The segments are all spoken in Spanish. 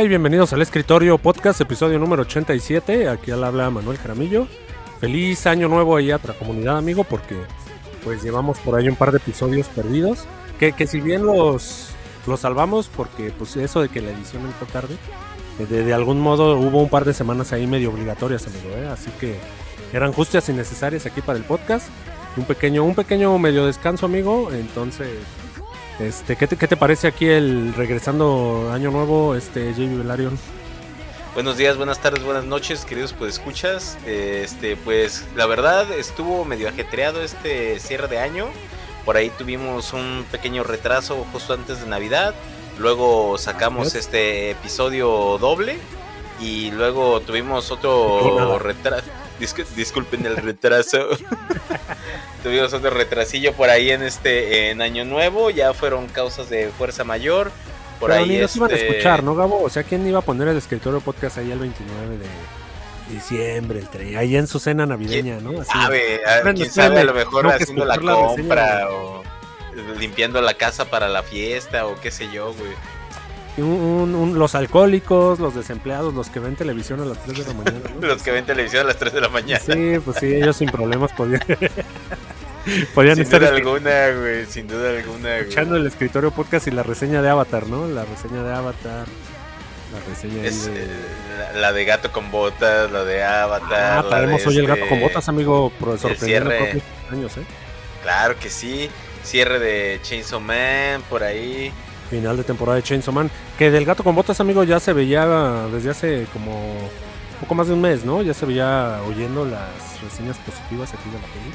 Y bienvenidos al Escritorio Podcast, episodio número 87. Aquí al habla Manuel Jaramillo. Feliz año nuevo ahí a otra comunidad, amigo, porque pues llevamos por ahí un par de episodios perdidos. Que, que si bien los, los salvamos, porque pues eso de que la edición entró tarde, eh, de, de algún modo hubo un par de semanas ahí medio obligatorias, amigo, ¿eh? Así que eran justas y necesarias aquí para el podcast. Un pequeño, un pequeño medio descanso, amigo. Entonces, este, ¿qué te, qué te parece aquí el regresando año nuevo, este JB Velarion? Buenos días, buenas tardes, buenas noches, queridos pues escuchas. Este, pues la verdad estuvo medio ajetreado este cierre de año. Por ahí tuvimos un pequeño retraso justo antes de Navidad. Luego sacamos este episodio doble y luego tuvimos otro retraso. Disculpen el retraso. Tuvimos otro retrasillo por ahí en este en Año Nuevo. Ya fueron causas de fuerza mayor. Por Pero ahí ni nos iban a este, escuchar, ¿no, Gabo? O sea, ¿quién iba a poner el escritorio podcast ahí el 29 de diciembre, el ahí en su cena navideña, ¿no? Así, sabe, a- Bueno, quién sabe, a lo mejor haciendo la reseña, compra o limpiando la casa para la fiesta o qué sé yo, güey. Un- un- un- los alcohólicos, los desempleados, los que ven televisión a las 3 de la mañana, ¿no? Los que ven televisión a las 3 de la mañana. Sí, pues sí, ellos sin problemas podían, podían Sin estar duda alguna, güey, sin duda alguna, güey. escuchando el escritorio podcast y la reseña de Avatar, ¿no? La reseña de Avatar, la reseña Es, de... eh, la, la de gato con botas, la de Avatar. Ah, traemos hoy el gato este- con botas, amigo, pro- sorprendiendo cierre. años, ¿eh? Claro que sí. Cierre de Chainsaw Man por ahí. Final de temporada de Chainsaw Man. Que del gato con botas, amigo, ya se veía desde hace como poco más de un mes, ¿no? Ya se veía oyendo las reseñas positivas aquí de la peli.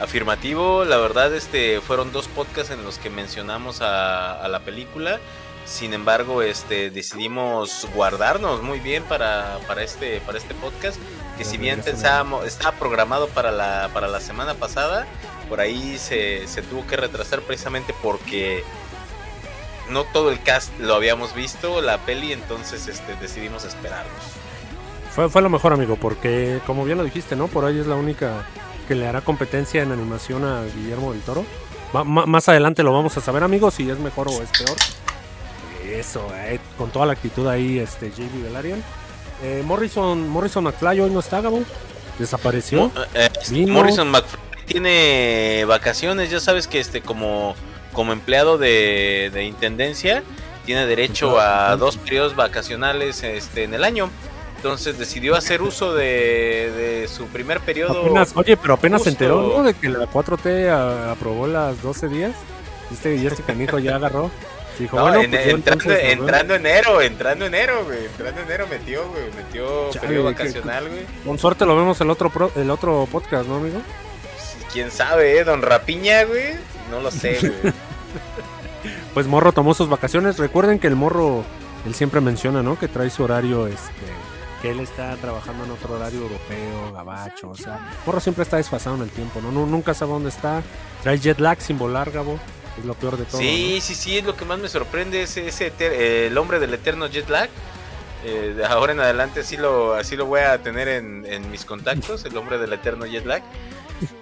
Afirmativo, la verdad, este fueron dos podcasts en los que mencionamos a, a la película. Sin embargo, este decidimos guardarnos muy bien para, para este para este podcast. Que si bien pensábamos, estaba programado para la, para la semana pasada, por ahí se, se tuvo que retrasar precisamente porque no todo el cast lo habíamos visto, la peli, entonces este, decidimos esperarnos. Fue, fue lo mejor, amigo, porque como bien lo dijiste, ¿no? Por ahí es la única que le hará competencia en animación a Guillermo del Toro. Ma- más adelante lo vamos a saber, amigos, si es mejor o es peor. Eso, eh, con toda la actitud ahí, este JB Velarian. Eh, Morrison, Morrison McFly hoy no está, Gabo. Desapareció. Mo- eh. Morrison McFly tiene vacaciones, ya sabes que este como, como empleado de, de intendencia tiene derecho a dos periodos vacacionales este, en el año. Entonces decidió hacer uso de, de su primer periodo. Apenas, oye, pero apenas se enteró, ¿no? De que la 4T a- aprobó las 12 días. Y este, y este canijo ya agarró. Dijo, No, bueno, en- pues yo entrando, entonces, nos entrando enero, entrando enero, güey. Entrando enero metió, güey. Metió Chale, periodo vacacional, güey. Con suerte lo vemos el otro, pro- el otro podcast, ¿no, amigo? Quién sabe, ¿eh? Don Rapiña, güey. No lo sé, güey. Pues Morro tomó sus vacaciones. Recuerden que el Morro, él siempre menciona, ¿no? Que trae su horario, este, que él está trabajando en otro horario europeo, gabacho, o sea, Morro siempre está desfasado en el tiempo, ¿no? Nu- Nunca sabe dónde está. Trae jet lag sin volar, Gabo. Es lo peor de todo. Sí, sí, sí, es lo que más me sorprende, es ese eter- eh, el hombre del eterno jet lag. Eh, de ahora en adelante así lo, así lo voy a tener en, en mis contactos, el hombre del eterno jet lag.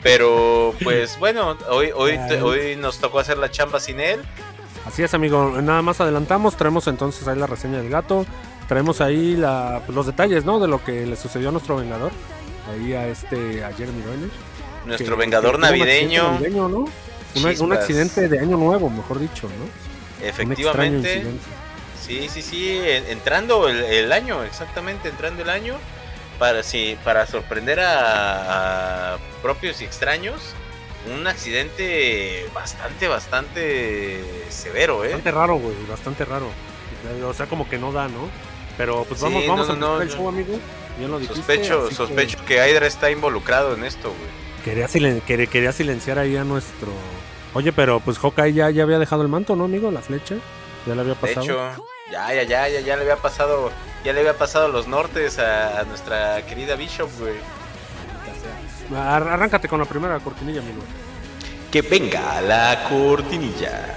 Pero pues bueno, hoy, hoy, te- hoy nos tocó hacer la chamba sin él. Así es, amigo. Nada más adelantamos. Traemos entonces ahí la reseña del gato. Traemos ahí la, pues, los detalles, ¿no? De lo que le sucedió a nuestro vengador. Ahí a este, a Jeremy Renner. Nuestro que- vengador que tuvo un accidente navideño. navideño, ¿no? Un, accidente de año nuevo, mejor dicho, ¿no? Efectivamente. Sí, sí, sí, en- entrando el, el año, exactamente, entrando el año, para, sí, para sorprender a, a propios y extraños, un accidente bastante, bastante severo, ¿eh? Bastante raro, güey, bastante raro. O sea, como que no da, ¿no? Pero pues Sí, vamos, vamos no, a no, el show, amigo. Bien lo dijiste, Sospecho, sospecho que Hydra está involucrado en esto, güey. que Quería, silen- quería, quería silenciar ahí a nuestro... Oye, pero pues Hawkeye ya, ya había dejado el manto, ¿no, amigo? La flecha. Ya le había De pasado. hecho, ya, ya, ya, ya, ya le había pasado, ya le había pasado los nortes a, a nuestra querida Bishop, güey. Ar- Arráncate con la primera cortinilla, amigo. Que venga la cortinilla.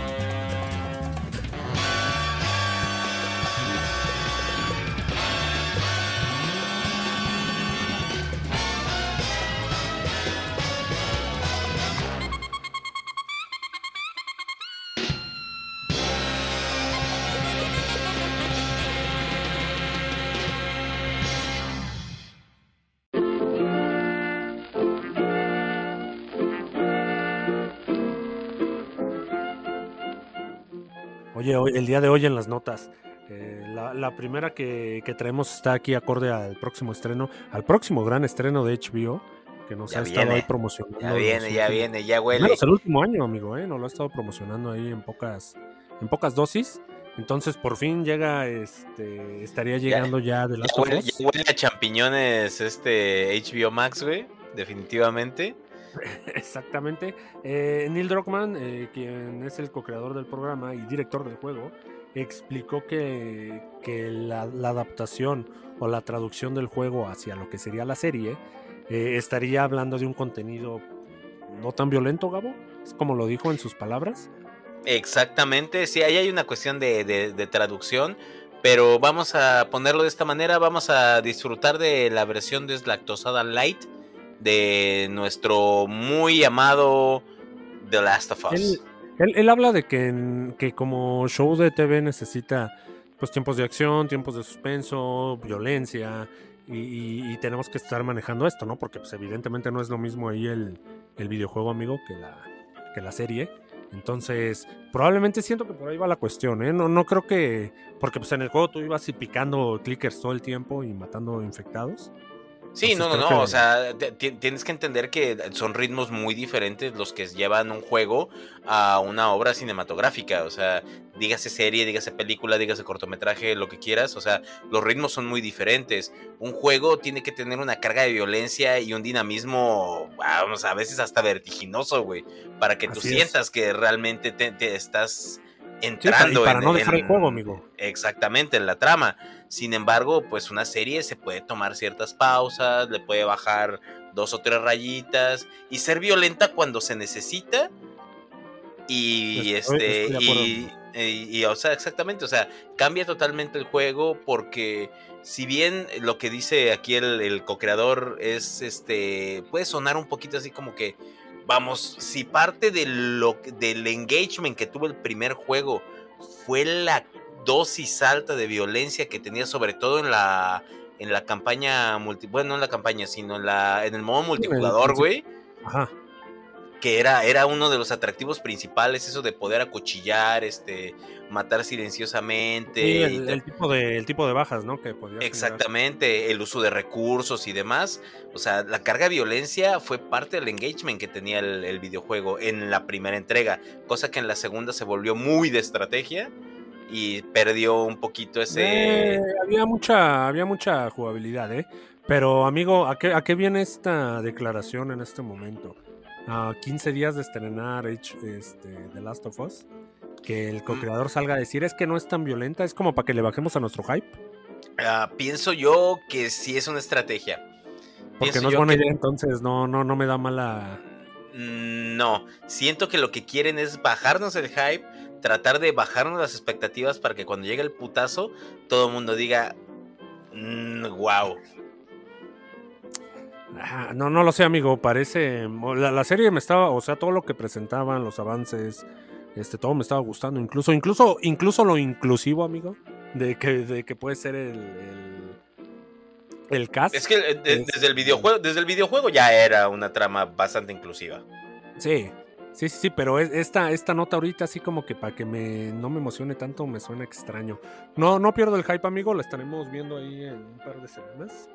Oye, hoy- el día de hoy en las notas, eh, la, la primera que, que traemos está aquí acorde al próximo estreno, al próximo gran estreno de HBO, que nos Ya ha estado viene, ahí promocionando. Ya viene, ya viene, ya huele. Bueno, es el último año, amigo, ¿eh? Nos lo ha estado promocionando ahí en pocas, en pocas dosis. Entonces, por fin llega, este, estaría llegando ya, de Ya Last of huele, Us. ya huele a champiñones este HBO Max, güey. Definitivamente. Exactamente. Eh, Neil Druckmann, eh, quien es el co-creador del programa y director del juego, explicó que, la, adaptación o la traducción del juego hacia lo que sería la serie eh, estaría hablando de un contenido no tan violento, Gabo. Es como lo dijo en sus palabras. Exactamente. Sí, ahí hay una cuestión de, de- de traducción. Pero vamos a ponerlo de esta manera. Vamos a disfrutar de la versión deslactosada light de nuestro muy amado The Last of Us. Él, habla de que, que como show de TV necesita pues tiempos de acción, tiempos de suspenso, violencia y tenemos que estar manejando esto, ¿no? Porque pues evidentemente no es lo mismo ahí el, el videojuego, amigo, que la, que la serie. Entonces, probablemente siento que por ahí va la cuestión, ¿eh? No, no creo que... Porque pues en el juego tú ibas y picando clickers todo el tiempo y matando infectados. Sí, no, no, no. O sea, tienes que entender que son ritmos muy diferentes los que llevan un juego a una obra cinematográfica. O sea, dígase serie, dígase película, dígase cortometraje, lo que quieras. O sea, los ritmos son muy diferentes. Un juego tiene que tener una carga de violencia y un dinamismo, vamos, a veces hasta vertiginoso, güey. Para que tú Así es. sientas que realmente te, te estás Sí, entrando para, en- no dejar el juego, amigo. Exactamente, en la trama. Sin embargo, pues una serie se puede tomar ciertas pausas, le puede bajar dos o tres rayitas y ser violenta cuando se necesita. Y este, y- y, o sea, exactamente, o sea, cambia totalmente el juego porque si bien lo que dice aquí el, el co-creador es este, puede sonar un poquito así como que, vamos, si parte de lo, del engagement que tuvo el primer juego fue la dosis alta de violencia que tenía, sobre todo en la en la campaña multi, bueno, no en la campaña, sino en la en el modo multijugador, güey, Ajá. Que era era uno de los atractivos principales eso de poder acuchillar, este, matar silenciosamente Sí, el, tipo de, el tipo de bajas, ¿no? Que podía generar. Exactamente, el uso de recursos y demás. O sea, la carga de violencia fue parte del engagement que tenía el, el videojuego en la primera entrega, cosa que en la segunda se volvió muy de estrategia y perdió un poquito ese... Eh, había mucha, había mucha jugabilidad, ¿eh? Pero, amigo, ¿a qué, ¿a qué viene esta declaración en este momento? A 15 días de estrenar este, The Last of Us, que el co-creador salga a decir es que no es tan violenta, es como para que le bajemos a nuestro hype, Ah, pienso yo que sí es una estrategia. porque Pienso no es buena que- idea, entonces no, no, no me da mala... Mm, No, siento que lo que quieren es bajarnos el hype, tratar de bajarnos las expectativas para que cuando llegue el putazo todo el mundo diga, wow. Ah, no, no lo sé, amigo. Parece. La, la serie me estaba. O sea, todo lo que presentaban, los avances. Este, todo me estaba gustando. Incluso, incluso, incluso lo inclusivo, amigo. De que, de que puede ser el. El, el cast. Es que eh, de- Es- desde el videojuego, desde el videojuego ya era una trama bastante inclusiva. Sí. Sí, sí, sí, pero es- esta, esta nota ahorita así como que para que me, no me emocione tanto me suena extraño. No, no pierdo el hype, amigo, la estaremos viendo ahí en un par de semanas.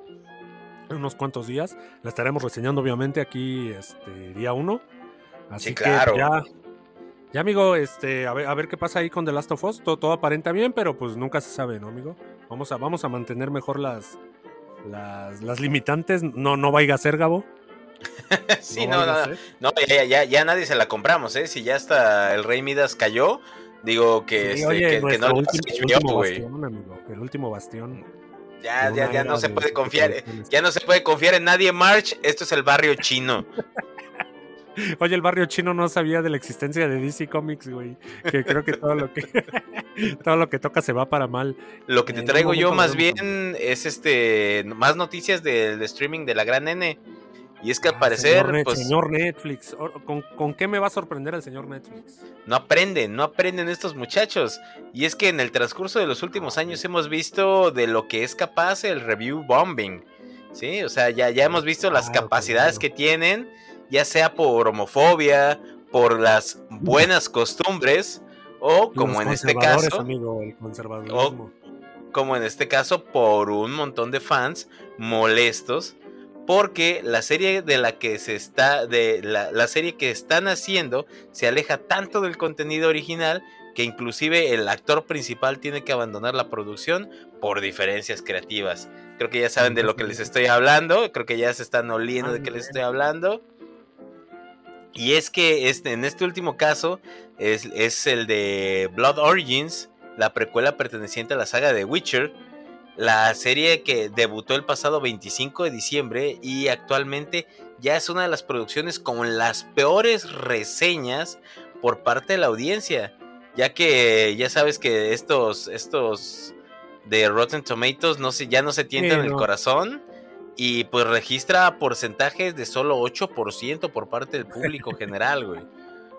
En unos cuantos días. La estaremos reseñando obviamente aquí este día uno. Así Sí, que claro. ya. Ya, amigo, este, a ver, a ver qué pasa ahí con The Last of Us. Todo, todo aparenta bien, pero pues nunca se sabe, ¿no, amigo? Vamos a, vamos a mantener mejor las, las, las limitantes. No, no vaya a ser, Gabo. sí, no, no, no, no, ya, ya, ya nadie se la compramos, ¿eh? Si ya hasta el Rey Midas cayó, Digo que, Sí, este, oye, que, no último, el bastión, amigo, el último bastión. Ya, ya, ya no se de puede confiar. producciones. Ya no se puede confiar en nadie, March. Esto es el barrio chino. Oye, el barrio chino no sabía de la existencia de DC Comics, güey. Que creo que todo lo que todo lo que toca se va para mal. Lo que te traigo yo más bien es este más noticias del streaming de la gran N. Y es que al Ah, parecer, señor, pues señor Netflix, o- ¿con, con qué me va a sorprender el señor Netflix? no aprenden, no aprenden estos muchachos. Y es que en el transcurso de los últimos años hemos visto de lo que es capaz el review bombing. Sí, o sea, ya, ya hemos visto las Claro, capacidades claro. que tienen, ya sea por homofobia, por las buenas costumbres, o como en este caso, amigo, el conservadurismo. como en este caso, por un montón de fans molestos. Porque la serie de la que se está. de la, serie que están haciendo se aleja tanto del contenido original. Que inclusive el actor principal tiene que abandonar la producción por diferencias creativas. Creo que ya saben de lo que les estoy hablando. Creo que ya se están oliendo de qué les estoy hablando. Y es que este, en este último caso es, es el de Blood Origins, la precuela perteneciente a la saga de Witcher, la serie que debutó el pasado 25 de diciembre y actualmente ya es una de las producciones con las peores reseñas por parte de la audiencia, ya que ya sabes que estos estos de Rotten Tomatoes no se, ya no se tientan Sí, el corazón y pues registra porcentajes de solo 8% por parte del público general, güey.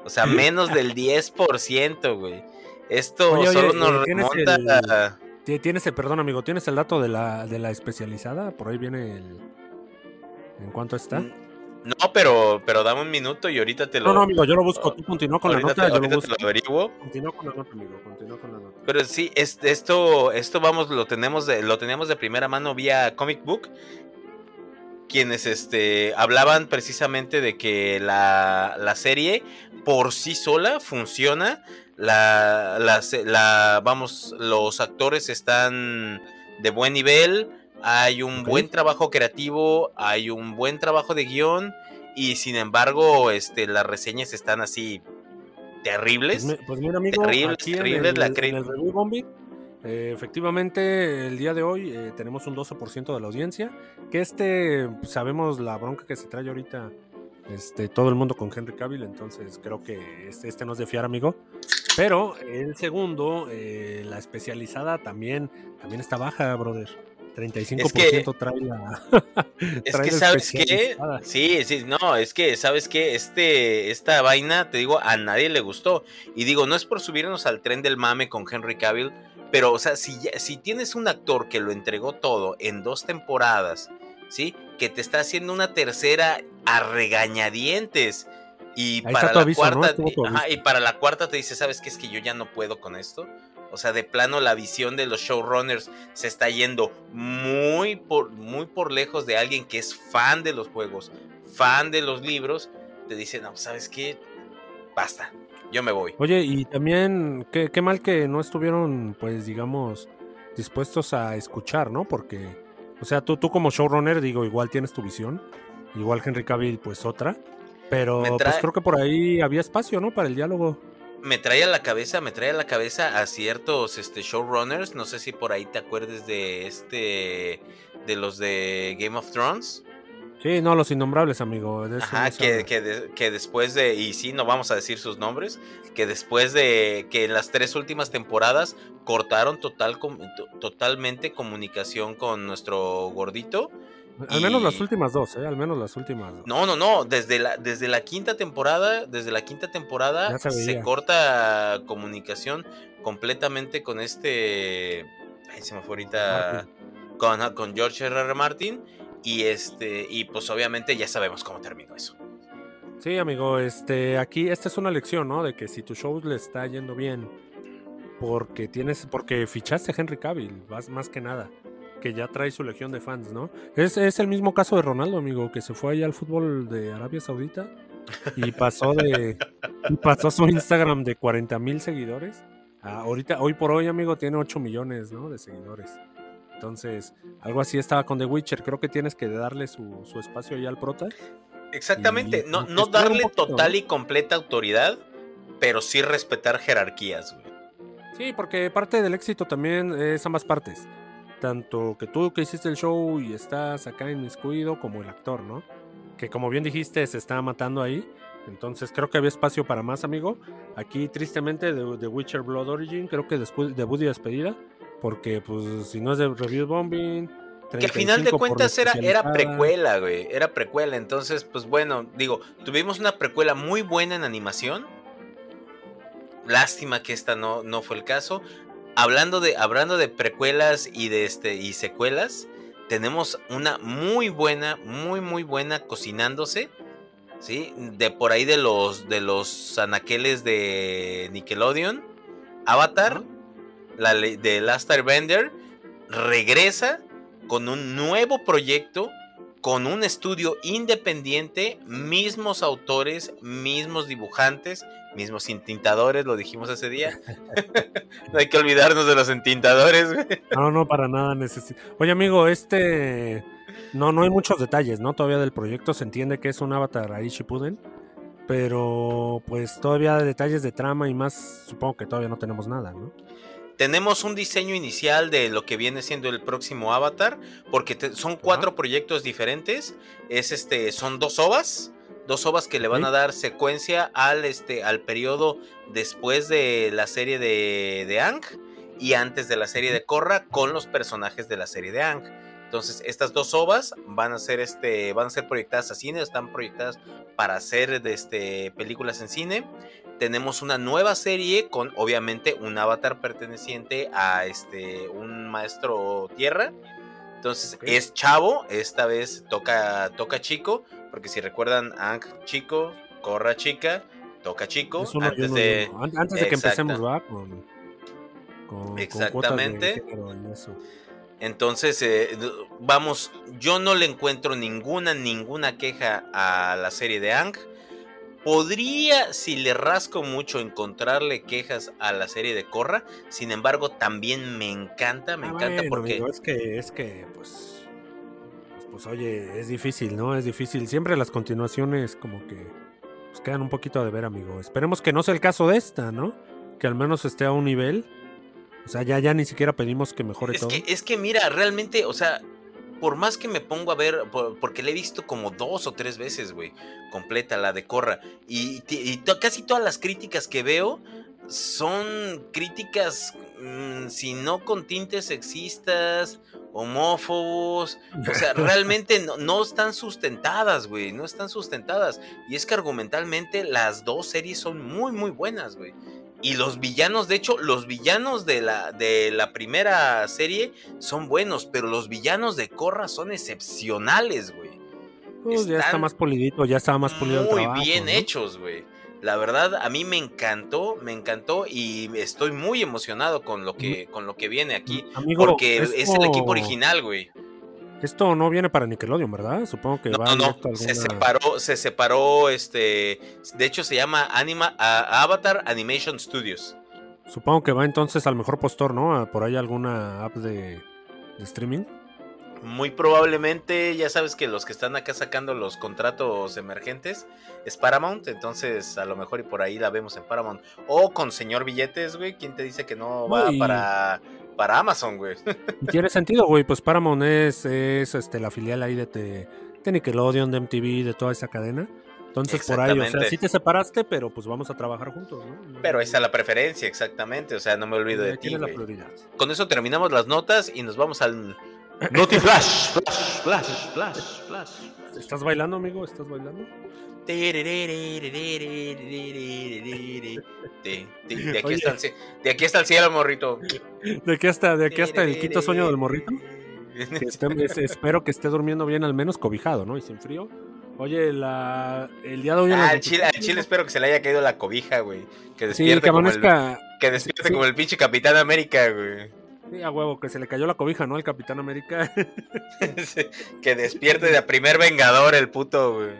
O sea, menos del 10%, güey. Esto Oye, oye, solo nos eh, ¿tienes remonta el- a... Ti- Tienes, el- perdón, amigo, ¿tienes el dato de la, de la especializada? Por ahí viene el... ¿En cuánto está? No, pero, pero dame un minuto y ahorita te lo... No, no, amigo, yo lo busco. Tú continúa con la nota, te, yo lo ahorita te busco. lo averiguo. Continúa con la nota, amigo, continúa con la nota. Pero sí, es- esto, esto vamos, lo tenemos de, lo teníamos de primera mano vía Comic Book. Quienes este, hablaban precisamente de que la, la serie por sí sola funciona. La, la, la- vamos, los actores están de buen nivel. Hay un buen trabajo creativo. Hay un buen trabajo de guion. Y sin embargo, este, las reseñas están así terribles. Pues, pues mira, amigo, Terribles, terribles el, la en el review bombing, eh, efectivamente, el día de hoy eh, tenemos un 12% de la audiencia. Que este, pues, sabemos la bronca que se trae ahorita este, todo el mundo con Henry Cavill, entonces creo que este, este no es de fiar, amigo. Pero el segundo, eh, la especializada también, también está baja, brother. 35% trae la. Es trae que la sabes qué, sí, sí, no, es que sabes que este, esta vaina, te digo, a nadie le gustó. Y digo, no es por subirnos al tren del mame con Henry Cavill, pero, o sea, si, si tienes un actor que lo entregó todo en dos temporadas, ¿sí? Que te está haciendo una tercera a regañadientes. Y Ahí para la cuarta, ajá, y para la cuarta te dice, ¿sabes qué? Es que yo ya no puedo con esto. O sea, de plano la visión de los showrunners se está yendo muy por, muy por lejos de alguien que es fan de los juegos, fan de los libros. Te dice, no, ¿sabes qué? Basta, yo me voy. Oye, y también, qué, qué mal que no estuvieron, pues, digamos, dispuestos a escuchar, ¿no? Porque, o sea, tú, tú como showrunner, digo, igual tienes tu visión, igual Henry Cavill, pues otra, pero pues creo que por ahí había espacio, ¿no? Para el diálogo. Me trae a la cabeza, me trae a la cabeza a ciertos este, showrunners. No sé si por ahí te acuerdes de este, de los de Game of Thrones. Sí, no, los innombrables, amigo. de Ajá, no que, que, de- que después de, y sí, no vamos a decir sus nombres, que después de que en las tres últimas temporadas cortaron total, com- totalmente comunicación con nuestro gordito. Al menos las últimas dos, ¿eh? Al menos las últimas dos. No, no, no, desde la, desde la quinta temporada, desde la quinta temporada se corta comunicación completamente con este, ay, se me fue ahorita, con, con George R. R. Martin. Y este, y pues obviamente ya sabemos cómo terminó eso. Sí, amigo, este, aquí, esta es una lección, ¿no? De que si tu show le está yendo bien, porque tienes, porque fichaste a Henry Cavill, más, más que nada, que ya trae su legión de fans, ¿no? Es, es el mismo caso de Ronaldo, amigo, que se fue allá al fútbol de Arabia Saudita y pasó de, y pasó su Instagram de 40 mil seguidores. a ahorita, hoy por hoy, amigo, tiene 8 millones, ¿no? De seguidores. Entonces, algo así estaba con The Witcher. Creo que tienes que darle su, su espacio ya al prota. Exactamente, Y no, no darle poquito, total ¿no? y completa autoridad, pero sí respetar jerarquías, güey. Sí, porque parte del éxito también es ambas partes. Tanto que tú que hiciste el show y estás acá inmiscuido como el actor, ¿no? Que como bien dijiste, se está matando ahí. Entonces creo que había espacio para más, amigo. Aquí, tristemente, de, de Witcher Blood Origin, creo que después debut y despedida. Porque, pues, si no es de Review Bombing. Que al final de 35 por cuentas era, era precuela, güey. Era precuela. Entonces, pues bueno, digo, tuvimos una precuela muy buena en animación. Lástima que esta no, no fue el caso. Hablando de, hablando de precuelas y de este y secuelas, tenemos una muy buena, muy, muy buena cocinándose. ¿Sí? De por ahí de los de los anaqueles de Nickelodeon. Avatar, la de Last Airbender, regresa con un nuevo proyecto, con un estudio independiente, mismos autores, mismos dibujantes, mismos entintadores, lo dijimos ese día. no hay que olvidarnos de los entintadores. No, no, para nada necesito. Oye, amigo, este. No, no hay muchos detalles, ¿no? Todavía del proyecto se entiende que es un avatar ahí Shippuden. Pero, pues, todavía detalles de trama y más, supongo que todavía no tenemos nada, ¿no? Tenemos un diseño inicial de lo que viene siendo el próximo Avatar, porque te- son cuatro proyectos diferentes. Es este, son dos ovas, dos ovas que le van a dar secuencia al este, al periodo después de la serie de, de Ang y antes de la serie de Korra con los personajes de la serie de Ang. Entonces, estas dos ovas van a ser este, van a ser proyectadas a cine, están proyectadas para hacer este, películas en cine tenemos una nueva serie con obviamente un avatar perteneciente a este un maestro tierra. Entonces es chavo, esta vez toca toca chico, porque si recuerdan Ang chico, Corra chica, toca chico uno antes uno de uno. Antes de que empecemos, ¿va? Con, con, con Exactamente. eso. Entonces, eh, vamos, yo no le encuentro ninguna, ninguna queja a la serie de Ang. Podría, si le rasco mucho, encontrarle quejas a la serie de Korra. Sin embargo, también me encanta, me Ah, encanta bueno, porque... amigo, es que, es que, pues, pues, pues, oye, es difícil, ¿no? Es difícil. Siempre las continuaciones como que pues, quedan un poquito de ver, amigo. Esperemos que no sea el caso de esta, ¿no? Que al menos esté a un nivel. O sea, ya, ya ni siquiera pedimos que mejore Es todo. que, es que mira, realmente, o sea, por más que me pongo a ver, por- porque la he visto como dos o tres veces, güey, completa la de Corra, y, casi todas las críticas que veo son críticas, mm, si no con tintes sexistas, homófobos, o sea, realmente no, no están sustentadas, güey, no están sustentadas. Y es que argumentalmente las dos series son muy, muy buenas, güey. Y los villanos, de hecho, los villanos de la, de la primera serie son buenos, pero los villanos de Korra son excepcionales, güey. Pues, ya está más polidito, ya estaba más pulido el Muy trabajo, bien ¿no? hechos, güey. La verdad, a mí me encantó, me encantó y estoy muy emocionado con lo que, con lo que viene aquí. Amigo, Porque es el equipo original, güey. Esto no viene para Nickelodeon, ¿verdad? Supongo que No, va no, no, directo a se alguna- separó, se separó, este, de hecho se llama Anima, a- Avatar Animation Studios. Supongo que va entonces al mejor postor, ¿no? A por ahí alguna app de, de streaming. Muy probablemente, ya sabes que los que están acá sacando los contratos emergentes es Paramount, entonces a lo mejor y por ahí la vemos en Paramount. O con señor billetes, güey, ¿quién te dice que no va Uy. para, para Amazon, güey? Tiene sentido, güey. Pues Paramount es, es este, la filial ahí de, de, de Nickelodeon, de MTV, de toda esa cadena. Entonces por ahí, o sea, sí te separaste, pero pues vamos a trabrajar juntos, ¿no? Pero esa es la preferencia, exactamente, o sea, no me olvido de ¿Quién ti, la prioridad? Con eso terminamos las notas y nos vamos al... Noti Flash, Flash, Flash, Flash, Flash. ¿Estás bailando, amigo? ¿Estás bailando? De, aquí está el, de aquí cielo, morrito. ¿De qué hasta, de qué hasta el quinto sueño del morrito? Que esté- es- espero que esté durmiendo bien, al menos cobijado, ¿no? Y sin frío. Oye, la, el día de hoy... Ah, al chile, al chile espero que se le haya caído la cobija, güey. Que Sí, despierte, que como, el, que despierte sí. como el pinche Capitán América, güey. Sí, a huevo, que se le cayó la cobija, ¿no? Al Capitán América. que despierte de primer vengador el puto, güey.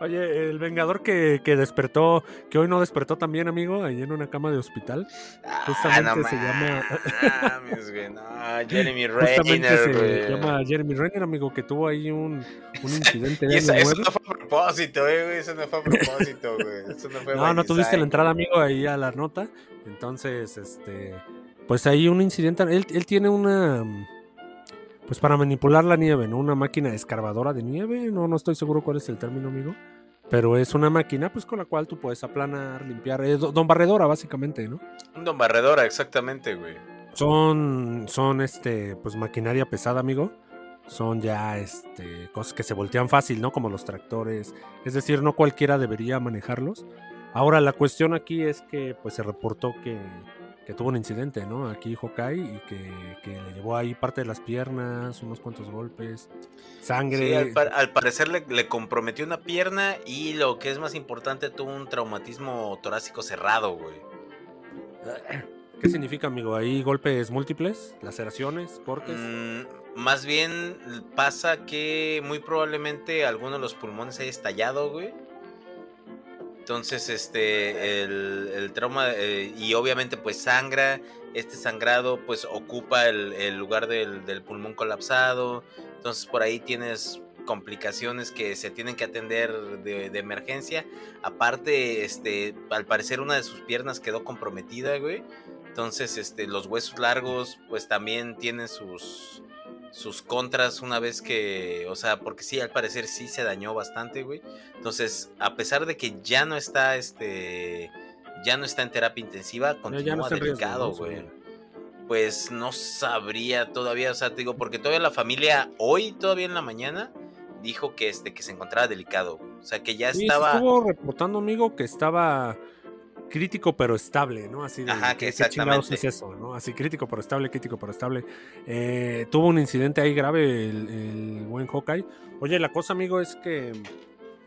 Oye, el Vengador que, que despertó, que hoy no despertó también, amigo, ahí en una cama de hospital. Justamente ah, no se llama- mames, güey, no, Jeremy Justamente Renner, se güey. llama Jeremy Renner, amigo, que tuvo ahí un, un incidente de Y eso, año eso no fue a propósito, eh, güey. Eso no fue a propósito, güey. Eso no fue No, no tuviste la entrada, amigo, ahí a la nota. Entonces, este, pues ahí un incidente. Él, él tiene una, pues para manipular la nieve, ¿no? Una máquina escarbadora de nieve. No, no estoy seguro cuál es el término, amigo. Pero es una máquina, pues con la cual tú puedes aplanar, limpiar. Es do- don barredora, básicamente, ¿no? Un don barredora, exactamente, güey. Son, son, este, pues maquinaria pesada, amigo. Son ya, este, cosas que se voltean fácil, ¿no? Como los tractores. Es decir, no cualquiera debería manejarlos. Ahora, la cuestión aquí es que, pues, se reportó que, que tuvo un incidente, ¿no? Aquí Hawkeye y que, que le llevó ahí parte de las piernas, unos cuantos golpes, sangre. Sí, al, par- al parecer le, le comprometió una pierna y lo que es más importante, tuvo un traumatismo torácico cerrado, güey. ¿Qué significa, amigo? ¿Ahí golpes múltiples? ¿Laceraciones? ¿Cortes? Mm, más bien pasa que muy probablemente alguno de los pulmones haya estallado, güey. Entonces, este, el, el trauma, eh, y obviamente pues sangra, este sangrado pues ocupa el, lugar del, del pulmón colapsado, entonces por ahí tienes complicaciones que se tienen que atender de, de emergencia. Aparte, este, al parecer una de sus piernas quedó comprometida, güey. Entonces, este, los huesos largos, pues también tienen sus, sus contras una vez que, o sea, porque sí, al parecer sí se dañó bastante, güey. Entonces, a pesar de que ya no está, este, ya no está en terapia intensiva, continúa no delicado, güey. Pues no sabría todavía, o sea, te digo, porque todavía la familia, hoy, todavía en la mañana, dijo que, este, que se encontraba delicado, güey. O sea, que ya Sí, estaba... estuvo reportando, amigo, que estaba crítico pero estable, ¿no? Así de, Ajá, que ¿qué- qué chingados exactamente. es eso, ¿no? Así crítico pero estable, crítico pero estable. Eh, tuvo un incidente ahí grave el, el buen Hawkeye. Oye, la cosa, amigo, es que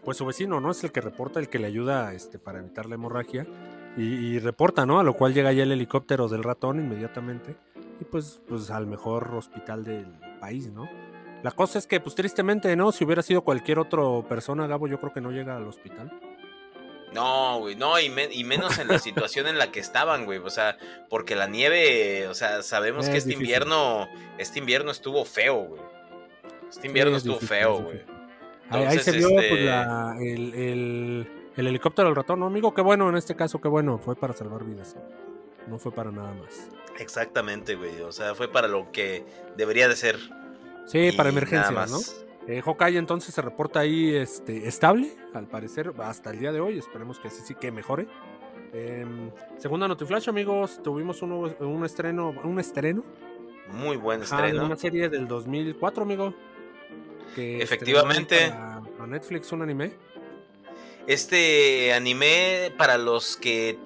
pues su vecino, ¿no? Es el que reporta, el que le ayuda este, para evitar la hemorragia. Y, y reporta, ¿no? A lo cual llega ya el helicóptero del ratón inmediatamente. Y pues, pues al mejor hospital del país, ¿no? La cosa es que, pues tristemente, ¿no? Si hubiera sido cualquier otra persona, Gabo, yo creo que no llega al hospital. No, güey, no, y, me- y menos en la situación en la que estaban, güey. O sea, porque la nieve, o sea, sabemos Es que este difícil. invierno, este invierno estuvo feo, güey. Este invierno es estuvo difícil, feo, güey. Ahí, se vio pues, este- la- el, el- el helicóptero del ratón, ¿no, amigo? Qué bueno, en este caso, qué bueno. Fue para salvar vidas. No fue para nada más. Exactamente, güey. O sea, fue para lo que debería de ser. Sí, para y emergencias. ¿no? Eh, Hawkeye entonces se reporta ahí este, estable, al parecer, hasta el día de hoy. Esperemos que así sí que mejore. Em, segunda Notiflash, amigos. Tuvimos un, nuevo- un estreno, un estreno, Muy buen estreno. una serie del 2004, amigo. que Efectivamente. para Netflix, un anime. Este anime, para los que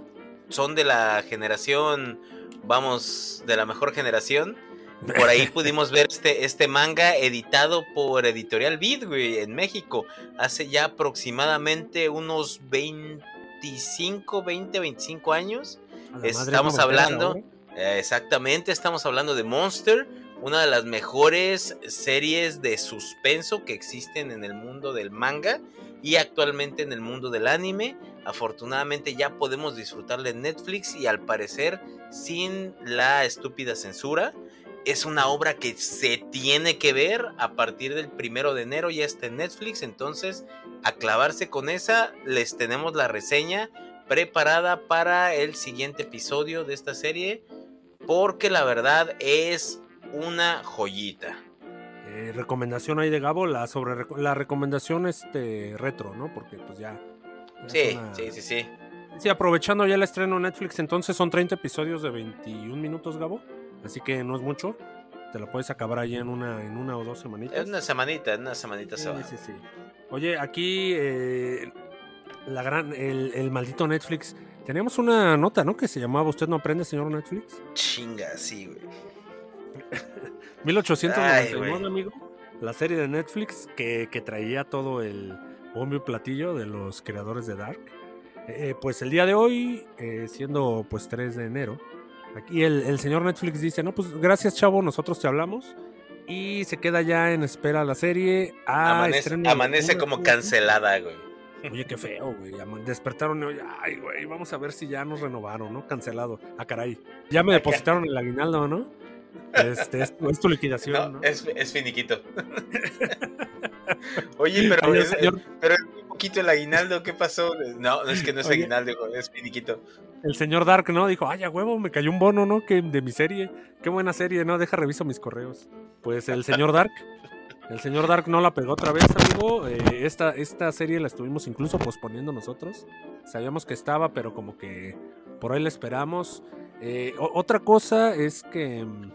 son de la generación, vamos, de la mejor generación, por ahí pudimos ver este, este manga editado por Editorial Vid, güey, en México, hace ya aproximadamente unos 25, 20, 25 años. Estamos hablando-. Eh, Exactamente, estamos hablando de Monster, una de las mejores series de suspenso que existen en el mundo del manga y actualmente en el mundo del anime. Afortunadamente ya podemos disfrutarla en Netflix y al parecer sin la estúpida censura. Es una obra que se tiene que ver a partir del primero de enero, ya está en Netflix, entonces a clavarse con esa, les tenemos la reseña preparada para el siguiente episodio de esta serie, porque la verdad es una joyita. Eh, recomendación ahí de Gabo, la sobre la recomendación este retro, ¿no? Porque pues ya. Sí, una- sí, sí, sí. Sí, aprovechando ya el estreno en Netflix, entonces son 30 episodios de 21 minutos, Gabo. Así que no es mucho. Te lo puedes acabar ahí en una, en una o dos semanitas. Es una semanita, en una semanita se va. sí, sí. Oye, aquí eh, la gran, el, el maldito Netflix. Teníamos una nota, ¿no? Que se llamaba ¿Usted no aprende, señor Netflix? Chinga, sí, güey. 1899, Ay, amigo. La serie de Netflix que, que traía todo el bombo y platillo de los creadores de Dark. Eh, pues el día de hoy, eh, siendo pues 3 de enero, aquí el, el señor Netflix dice, no, pues gracias chavo, nosotros te hablamos. Y se queda ya en espera la serie. Ah, amanece como cancelada, güey. Oye, qué feo, güey. Despertaron ay, güey, vamos a ver si ya nos renovaron, ¿no? Cancelado. Ah, caray. Ya me depositaron el aguinaldo, ¿no? Este, es, tu- es tu liquidación, No, ¿no? es, es finiquito. Oye, pero Oye, es, señor- pero poquito el aguinaldo, ¿qué pasó? No, es que no es Oye. aguinaldo, es finiquito. El señor Dark, ¿no? Dijo, ay, a huevo, me cayó un bono, ¿no? Que de mi serie. Qué buena serie, ¿no? Deja, reviso mis correos. Pues el señor Dark. El señor Dark no la pegó otra vez, amigo. Eh, esta, esta serie la estuvimos incluso posponiendo nosotros. Sabíamos que estaba, pero como que por ahí la esperamos. Eh, otra cosa es que mm,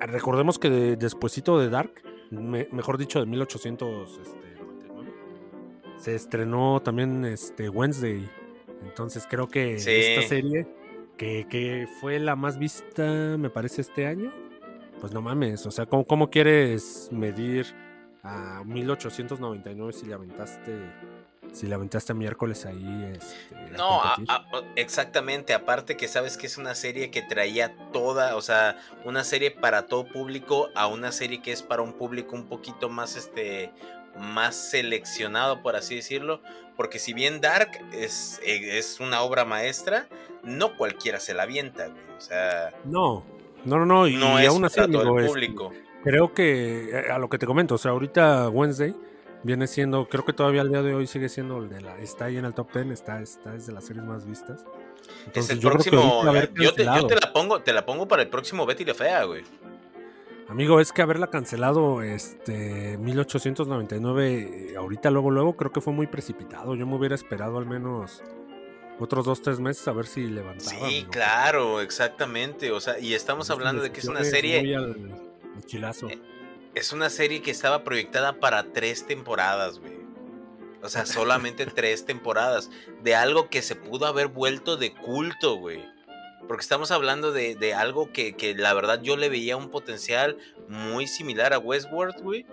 recordemos que de, despuesito de Dark, me- mejor dicho de 1899, se estrenó también este Wednesday. Entonces creo que Sí. esta serie, que, que fue la más vista, me parece, este año, pues no mames, o sea, ¿cómo, cómo quieres medir a 1899 si le aventaste, si le aventaste miércoles ahí? Este, No, a- exactamente. Aparte que sabes que es una serie que traía toda, o sea, una serie para todo público a una serie que es para un público un poquito más, este, más seleccionado, por así decirlo. Porque si bien Dark es, eh, es una obra maestra, no cualquiera se la avienta, güey. O sea, No, no, no, no, y, no es aún así, todo el este, creo que eh, a lo que te comento, o sea, ahorita Wednesday viene siendo, creo que todavía al día de hoy sigue siendo el de la, está ahí en el top 10, está, está es de las series más vistas. Es Entonces, el yo creo que próximo. haber Yo te, yo te la pongo, te la pongo para el próximo Betty la Fea, güey. Amigo, es que haberla cancelado este 1899 eh, ahorita luego luego creo que fue muy precipitado. Yo me hubiera esperado al menos otros dos tres meses a ver si levantaba. Sí, claro, exactamente. O sea, y estamos hablando de que es una serie. al. Eh, Es una serie que estaba proyectada para tres temporadas, güey. O sea, solamente tres temporadas. De algo que se pudo haber vuelto de culto, güey. Porque estamos hablando de, de algo que, que la verdad yo le veía un potencial muy similar a Westworld, güey.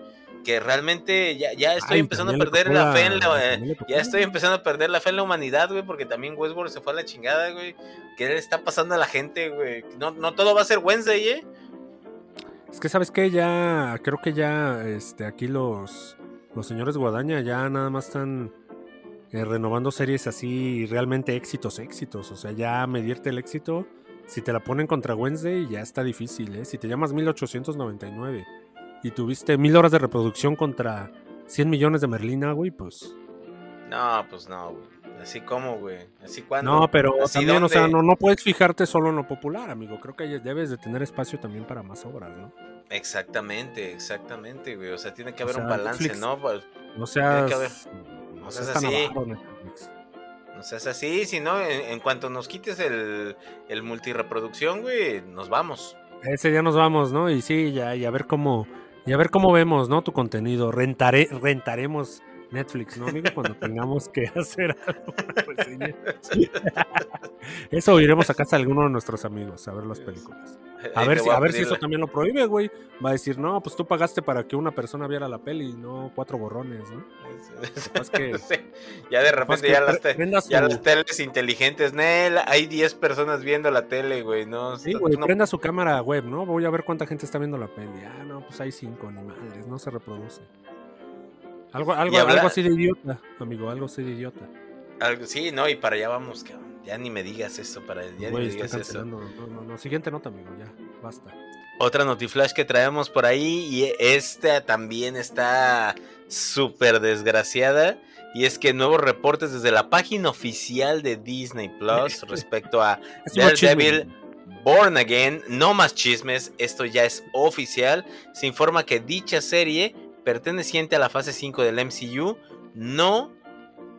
Que realmente ya, ya estoy Ay, empezando a perder la fe en la, ya estoy empezando a perder la fe en la humanidad, güey, porque también Westworld se fue a la chingada, güey. ¿Qué le está pasando a la gente, güey? No, no todo va a ser Wednesday, ¿eh? Es que sabes que ya creo que ya este aquí los los señores Guadaña ya nada más están eh, renovando series así realmente éxitos éxitos, o sea, ya medirte el éxito si te la ponen contra Wednesday ya está difícil, ¿eh? Si te llamas 1899 y tuviste mil horas de reproducción contra 100 millones de Merlina, güey, pues No, pues no, güey. Así como, güey. Así cuando. no, pero ¿Así también, o sea, no, no puedes fijarte solo en lo popular, amigo. Creo que debes de tener espacio también para más obras, ¿no? Exactamente, exactamente, güey. O sea, tiene que O haber un sea, balance, Netflix- ¿no? Pues, que haber- no seas así. no seas así, si no, en, en cuanto nos quites el, el multireproducción, güey, nos vamos. Ese ya nos vamos, ¿no? Y sí, ya, y a ver cómo, y a ver cómo vemos, ¿no? Tu contenido. Rentaremos Netflix, ¿no, amigo? Cuando tengamos que hacer alguna reseña. Eso iremos a casa de alguno de nuestros amigos a ver las películas. A ver si, a ver si eso también lo prohíbe, güey. Va a decir, no, pues tú pagaste para que una persona viera la peli, no cuatro borrones, ¿no? capaz que- Sí, Ya de repente ya las, te- ya su- las teles inteligentes, Nel, hay 10 personas viendo la tele, güey, no. Sí, güey, no- prenda su cámara web, ¿no? Voy a ver cuánta gente está viendo la peli. Ah, no, pues hay cinco, ni madres, no se reproduce. Algo, algo, habla- algo así de idiota, amigo, algo así de idiota. algo- sí, no, y para allá vamos, cabrón. Ya ni me digas eso, para ya ni me digas eso. No, no, no. Siguiente nota, amigo, ya, basta. Otra notiflash que traemos por ahí y esta también está súper desgraciada y es que nuevos reportes desde la página oficial de Disney Plus respecto a. Daredevil Born Again, no más chismes, esto ya es oficial, se informa que dicha serie perteneciente a la fase 5 del MCU no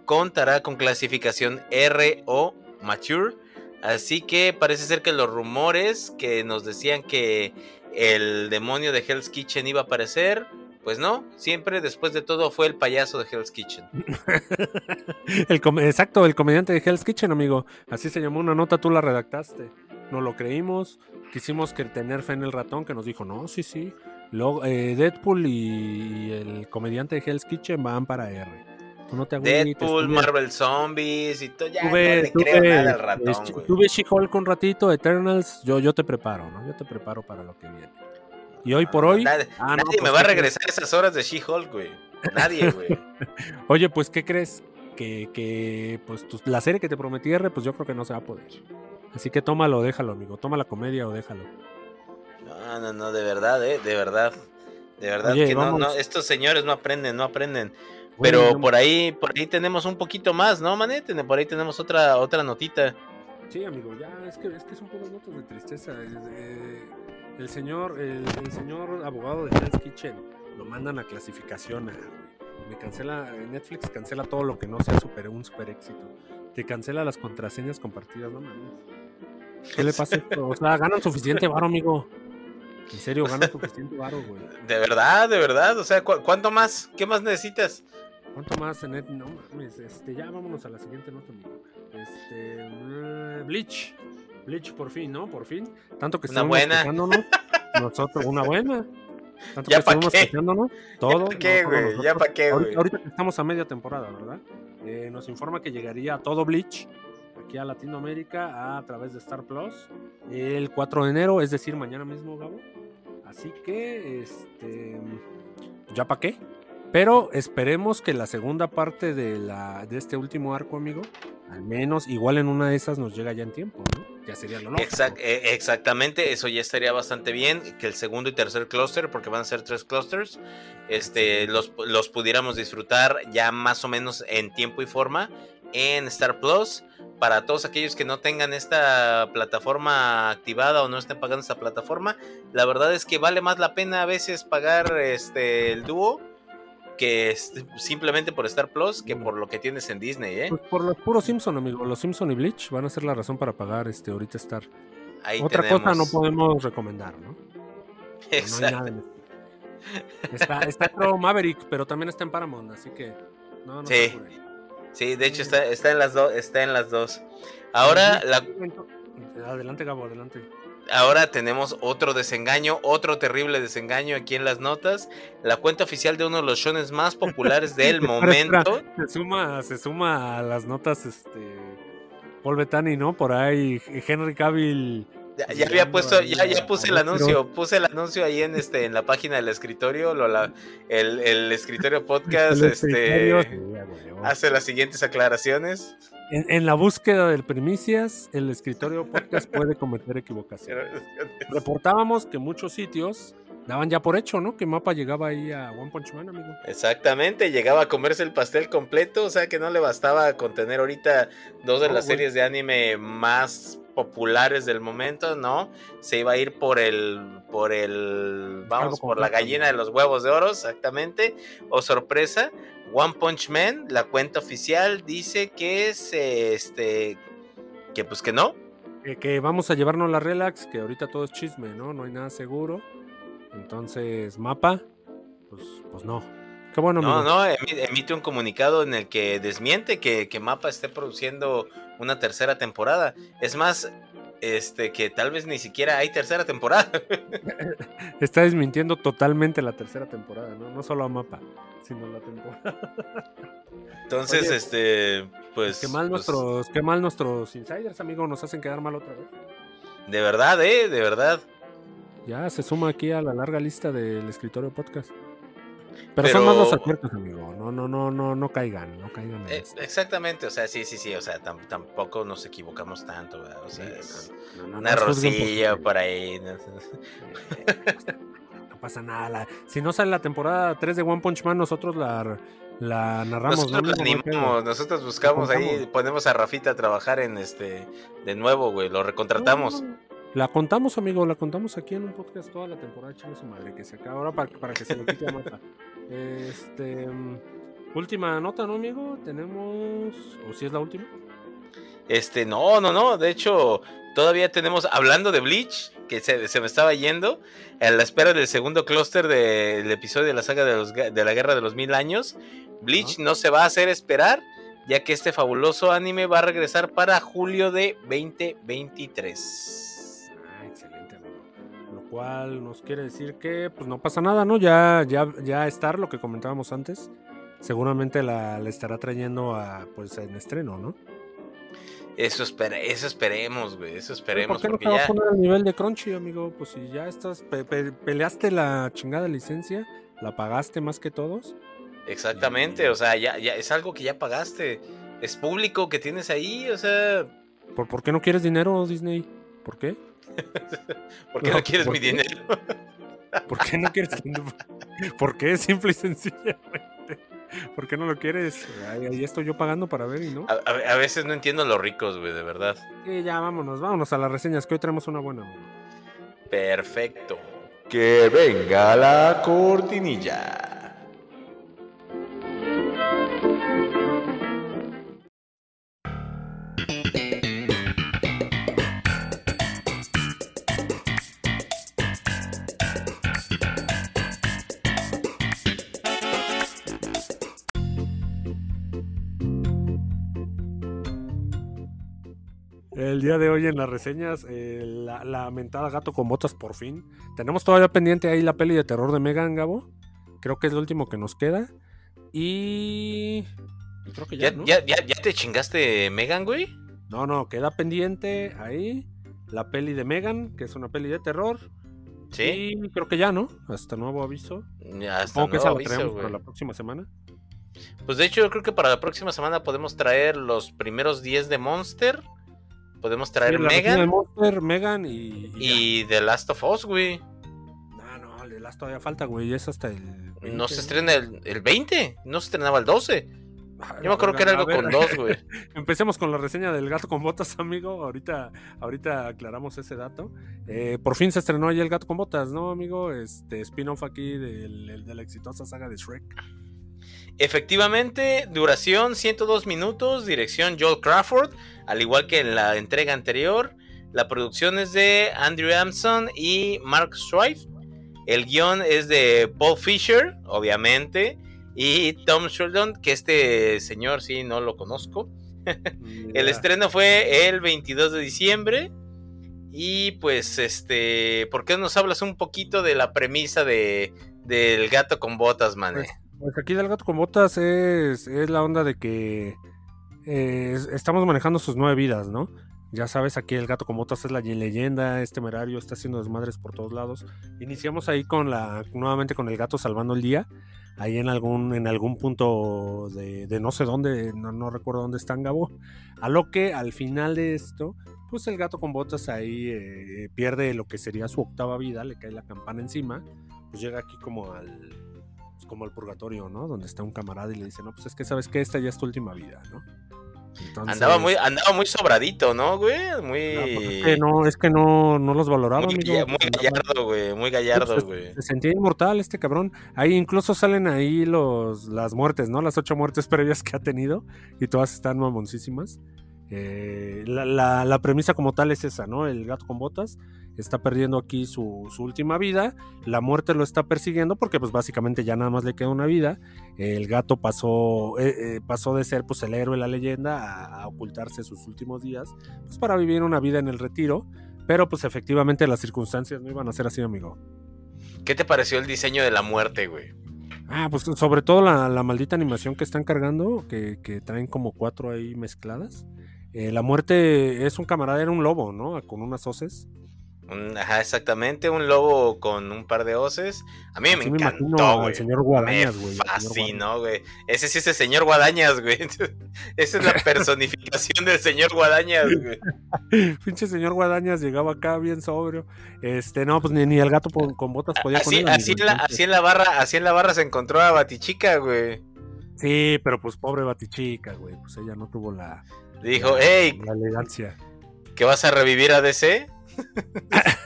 contará con clasificación R o Mature, así que parece ser que los rumores que nos decían que el demonio de Hell's Kitchen iba a aparecer, pues no, siempre después de todo fue el payaso de Hell's Kitchen. El exacto, el comediante de Hell's Kitchen, amigo. Así se llamó una nota, tú la redactaste. No lo creímos. Quisimos que tener fe en el ratón que nos dijo, no, sí, sí. Luego, eh, Deadpool y el comediante de Hell's Kitchen van para R. Tú no te agüites, Deadpool, Marvel Zombies y todo, ya no Tuve, le creo nada al ratón, güey. tuve She-Hulk un ratito, Eternals, yo, yo te preparo, ¿no? Yo te preparo para lo que viene. Y hoy por hoy. Nadie, Ah, no, nadie pues, me va a ¿qué regresar esas horas de She-Hulk, güey. Nadie, güey. crees? Oye, pues, ¿qué crees? Que, que pues tu- la serie que te prometí, R, pues yo creo que no se va a poder. Así que tómalo déjalo, amigo. Toma la comedia o déjalo. No, no, no, de verdad, eh, de verdad. De verdad Oye, que no, no, estos señores no aprenden, no aprenden. Pero por ahí, por ahí tenemos un poquito más, ¿no, Manete? Por ahí tenemos otra, otra notita. Sí, amigo, ya es que, es que son puras notas de tristeza. eh, el señor, el, el señor abogado de Hell's Kitchen lo mandan a clasificación. ah. Me cancela, Netflix cancela todo lo que no sea super, un super éxito. Te cancela las contraseñas compartidas, no mames. ¿Qué le pasa a esto? O sea, ganan suficiente varo, amigo. En serio, ganan suficiente varo, güey. De verdad, de verdad. O sea, ¿cu- ¿cuánto más? ¿Qué más necesitas? ¿Cuánto más net? No mames, este, ya vámonos a la siguiente nota, amigo. Este, eh, Bleach. Bleach por fin, ¿no? Por fin. Tanto que Una buena. Nosotros, una buena. Tanto ¿Ya que estuvimos qué? quejándonos, todo. ¿Ya pa' qué, no, güey? ¿Ya nosotros. pa' qué, güey? Ahorita estamos a media temporada, ¿verdad? Eh, nos informa que llegaría todo Bleach aquí a Latinoamérica a través de Star Plus el 4 de enero, es decir, mañana mismo, Gabo. Así que, este, ¿ya para qué? Pero esperemos que la segunda parte de, la, de este último arco, amigo, al menos igual en una de esas nos llega ya en tiempo, ¿no? Ya sería lo lógico. Exact- eh, exactamente, eso ya estaría bastante bien. Que el segundo y tercer clúster, porque van a ser tres clusters, este, los, los pudiéramos disfrutar ya más o menos en tiempo y forma en Star Plus. Para todos aquellos que no tengan esta plataforma activada o no estén pagando esta plataforma, la verdad es que vale más la pena a veces pagar este el dúo que este, simplemente por Star Plus que por lo que tienes en Disney, ¿eh? Pues por los puros Simpson, amigo. Los Simpson y Bleach van a ser la razón para pagar este ahorita Star. Ahí Otra cosa no podemos recomendar, ¿no? No hay Exacto. nada. Está, está creo, Maverick, pero también está en Paramount, así que no, no Sí. se. Sí, de hecho está, está en las dos, está en las dos. Ahora, la, Adelante, Gabo, adelante. ahora tenemos otro desengaño, otro terrible desengaño aquí en las notas. La cuenta oficial de uno de los shones más populares del momento. Se suma, se suma a las notas este Paul Bettany, ¿no? Por ahí Henry Cavill. Ya, ya había puesto, ya, ya puse el anuncio, puse el anuncio ahí en este, en la página del escritorio, lo- la- el, el escritorio podcast, El escritorio, este, hace las siguientes aclaraciones. En, en la búsqueda del primicias, el escritorio podcast puede cometer equivocaciones. Reportábamos que muchos sitios daban ya por hecho, ¿no? Que Mapa llegaba ahí a One Punch Man, amigo. Exactamente, llegaba a comerse el pastel completo, o sea que no le bastaba con tener ahorita dos de No, las series de anime más populares del momento, ¿no? Se iba a ir por el, por el, vamos, por la gallina de los huevos de oro, exactamente. O sorpresa, One Punch Man, la cuenta oficial dice que es, este, que pues que no, Que, que vamos a llevarnos la relax, que ahorita todo es chisme, ¿no? No hay nada seguro. Entonces, Mapa, pues, pues no. Qué bueno, No, no, emi- emite un comunicado en el que desmiente que, que Mapa esté produciendo una tercera temporada. Es más, este, que tal vez ni siquiera hay tercera temporada. Está desmintiendo totalmente la tercera temporada, ¿no? No solo a Mapa, sino la temporada. Entonces, Oye, este, pues. qué mal pues, nuestros, qué mal nuestros insiders, amigo, nos hacen quedar mal otra vez. De verdad, eh, de verdad. Ya se suma aquí a la larga lista del escritorio podcast. Pero, son más Pero- los aciertos, amigo. No, no, no, no, no caigan, no caigan en Eh, exactamente, o sea, sí, sí, sí, o sea, tam- tampoco nos equivocamos tanto, ¿verdad? O sea, Sí, es no, no, un no juzguen por ahí. ¿no? No pasa nada. la- si no sale la temporada 3 de One Punch Man, nosotros la, la narramos. Nosotros animamos, nosotros buscamos ahí, ponemos a Rafita a trabajar en este, de nuevo, güey, lo recontratamos. No, no, no. La contamos, amigo, la contamos aquí en un podcast toda la temporada, chingue su madre, que se acaba ahora para, para que se lo quite a Mata. Este. Última nota, ¿no, amigo? Tenemos. ¿O si es la última? Este, no, no, no. De hecho, todavía tenemos, hablando de Bleach, que se, se me estaba yendo, a la espera del segundo clúster del episodio de la saga de, los de la Guerra de los Mil Años. Bleach no se va a hacer esperar, ya que este fabuloso anime va a regresar para julio de 2023. Excelente, amigo. Lo cual nos quiere decir que, pues no pasa nada, ¿no? Ya, ya, ya Star, lo que comentábamos antes, seguramente la, la estará trayendo a, pues, en estreno, ¿no? Eso, espera, eso esperemos, güey. Eso esperemos. ¿Por qué no te vas a poner al nivel de Crunchy, amigo? Pues si ya estás, pe- pe- peleaste la chingada licencia, la pagaste más que todos. Exactamente, o sea, ya, ya es algo que ya pagaste. Es público que tienes ahí, o sea, ¿Por, por qué no quieres dinero, Disney? ¿Por qué? ¿Por qué no, No, quieres ¿por mi qué? dinero? ¿Por qué no quieres dinero? ¿Por qué? Simple y sencillamente. ¿Por qué no lo quieres? Ahí, ahí estoy yo pagando para ver y no. A, a- a veces no entiendo los ricos, güey, de verdad. Sí, ya vámonos, vámonos a las reseñas, que hoy tenemos una buena. Perfecto. Que venga la cortinilla. El día de hoy en las reseñas, eh, la, la mentada gato con botas por fin. Tenemos todavía pendiente ahí la peli de terror de Megan Gabo. Creo que es lo último que nos queda. Y. Creo que ya, ¿Ya, ¿no? ya, ya, ya te chingaste Megan, güey? No, no, queda pendiente ahí la peli de Megan, que es una peli de terror. Sí. Y creo que ya, ¿no? Hasta nuevo aviso. Ya, Hasta Supongo que esa la traemos para la próxima semana. Pues de hecho, yo creo que para la próxima semana podemos traer los primeros 10 de Monster. Podemos traer Sí, Megan Monster, Megan y. y ya. y The Last of Us, güey. No, no, le las todavía falta, güey. Es hasta el. No 20, se estrena el, el 20, no se estrenaba el 12. Ah, Yo me acuerdo que era algo con dos, güey. Empecemos con la reseña del gato con botas, amigo. Ahorita, ahorita aclaramos ese dato. Eh, por fin se estrenó ahí el gato con botas, ¿no, amigo? Este spin-off aquí del- de la exitosa saga de Shrek. Efectivamente, duración 102 minutos, dirección Joel Crawford, al igual que en la entrega anterior. La producción es de Andrew Amson y Mark Strife. El guion es de Paul Fisher, obviamente, y Tom Sheldon, que este señor sí no lo conozco. El estreno fue el 22 de diciembre. Y pues, este, ¿por qué no nos hablas un poquito de la premisa de, del gato con botas, man? Pues, Pues aquí del gato con botas es, es la onda de que eh, es- estamos manejando sus nueve vidas, ¿no? Ya sabes, aquí el gato con botas es la leyenda, es temerario, está haciendo desmadres por todos lados. Iniciamos ahí con la, nuevamente con el gato salvando el día, ahí en algún, en algún punto de, de no sé dónde, no, no recuerdo dónde están Gabo. A lo que al final de esto, pues el gato con botas ahí eh, pierde lo que sería su octava vida, le cae la campana encima, pues llega aquí como al, pues, como al purgatorio, ¿no? Donde está un camarada y le dice, no, pues es que sabes que esta ya es tu última vida, ¿no? Entonces, Andaba muy, andaba muy sobradito, ¿no, güey? Muy. ah, pues es que no, es que no, no los valoraba, muy, amigo. muy gallardo, güey. Muy gallardo, pues, güey. Se sentía inmortal este cabrón. Ahí incluso salen ahí los, las muertes, ¿no? Las ocho muertes previas que ha tenido. Y todas están mamoncísimas. Eh, la, la- la premisa como tal es esa, ¿no? El gato con botas está perdiendo aquí su, su última vida. La muerte lo está persiguiendo porque pues básicamente ya nada más le queda una vida. El gato pasó, eh, eh, pasó de ser pues el héroe, la leyenda, a, a ocultarse sus últimos días. Pues para vivir una vida en el retiro. Pero pues efectivamente las circunstancias no iban a ser así, amigo. ¿Qué te pareció el diseño de la muerte, güey? Ah, pues sobre todo la, la maldita animación que están cargando, que, que traen como cuatro ahí mezcladas. Eh, la muerte es un camarada, era un lobo, ¿no? Con unas hoces. Un- ajá, exactamente. Un lobo con un par de hoces. A mí me encantó, güey. señor Guadañas, güey. fascinó, güey. Ese sí es el señor Guadañas, güey. Esa es la personificación del señor Guadañas, güey. Pinche señor Guadañas llegaba acá bien sobrio. Este, no, pues ni, ni el gato con, con botas podía con Así, él. así, en la, así en la barra, así en la barra se encontró a Batichica, güey. Sí, pero pues pobre Batichica, güey. Pues ella no tuvo la, Dijo, hey, la elegancia. ¿que vas a revivir a DC?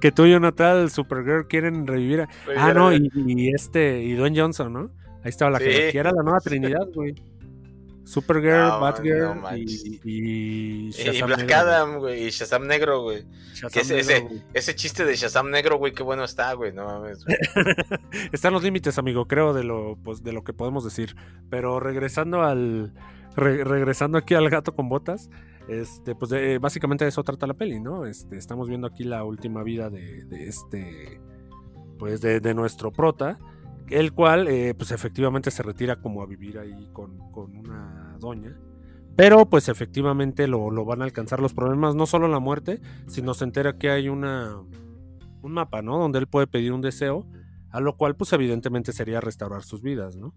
Que tú y Jonathan, Supergirl, quieren revivir a, Ah, Revivir no, y, y este, y Dwayne Johnson, ¿no? Ahí estaba la Sí. jerarquía, era la nueva Trinidad, güey. Supergirl, No, Batgirl no y, y, Black negro, Adam, güey, y Shazam negro, güey. güey. Shazam que ese- negro, ese- güey. Ese chiste de Shazam negro, güey, qué bueno está, güey, no mames. güey. Están los límites, amigo, creo, de lo, pues, de lo que podemos decir. Pero regresando al. Re- regresando aquí al gato con botas. Este, pues de- básicamente de eso trata la peli, ¿no? Este, estamos viendo aquí la última vida de, de este. Pues de, de nuestro prota. El cual, eh, pues efectivamente se retira como a vivir ahí con, con una doña. Pero pues efectivamente lo, lo van a alcanzar los problemas, no solo la muerte, sino se entera que hay una un mapa, ¿no? Donde él puede pedir un deseo, a lo cual pues evidentemente sería restaurar sus vidas, ¿no?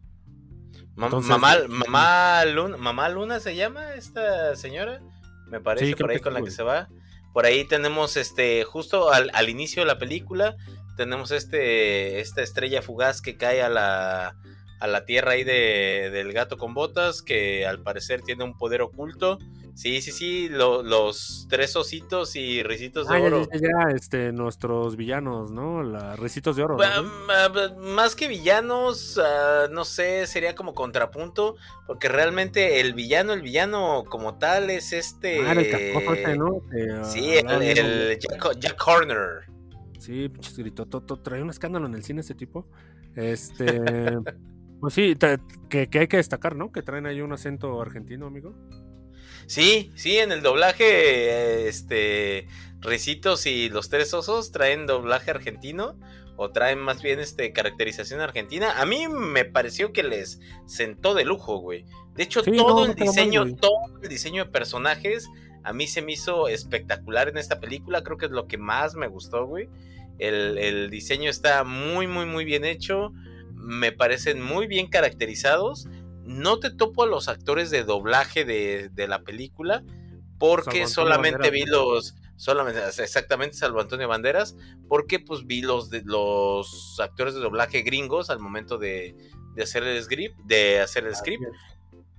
Ma- Entonces- mamá, mamá, Luna, mamá Luna se llama esta señora, me parece, Sí, por ahí con la que se va. Por ahí tenemos este, justo al, al inicio de la película, tenemos este, esta estrella fugaz que cae a la, a la tierra ahí de, del gato con botas, que al parecer tiene un poder oculto. Sí, sí, sí, lo- los tres ositos y risitos de Ah, oro. ya, ya, ya, este, nuestros villanos, ¿no? Las recitos de oro. Más que villanos, ah, no sé, sería como contrapunto, porque realmente el villano, el villano como tal es este... Ah, el ¿no? Que, ah, Sí, el, el Jack, Jack Horner. Sí, pinches to- trae un escándalo en el cine ese tipo. Este, pues sí, que, que hay que destacar, ¿no? Que traen ahí un acento argentino, amigo. Sí, sí, en el doblaje, eh, este, Ricitos y los tres osos traen doblaje argentino o traen más bien este caracterización argentina. A mí me pareció que les sentó de lujo, güey. De hecho, Sí, todo no, el mal, diseño, todo el diseño de personajes a mí se me hizo espectacular en esta película. Creo que es lo que más me gustó, güey. El, el diseño está muy, muy, muy bien hecho. Me parecen muy bien caracterizados. No te topo a los actores de doblaje de, de la película. Porque Salvo solamente Banderas, vi los. Solamente, exactamente, salvo Antonio Banderas. Porque pues vi los de los actores de doblaje gringos al momento de, de hacer el script. De hacer el script.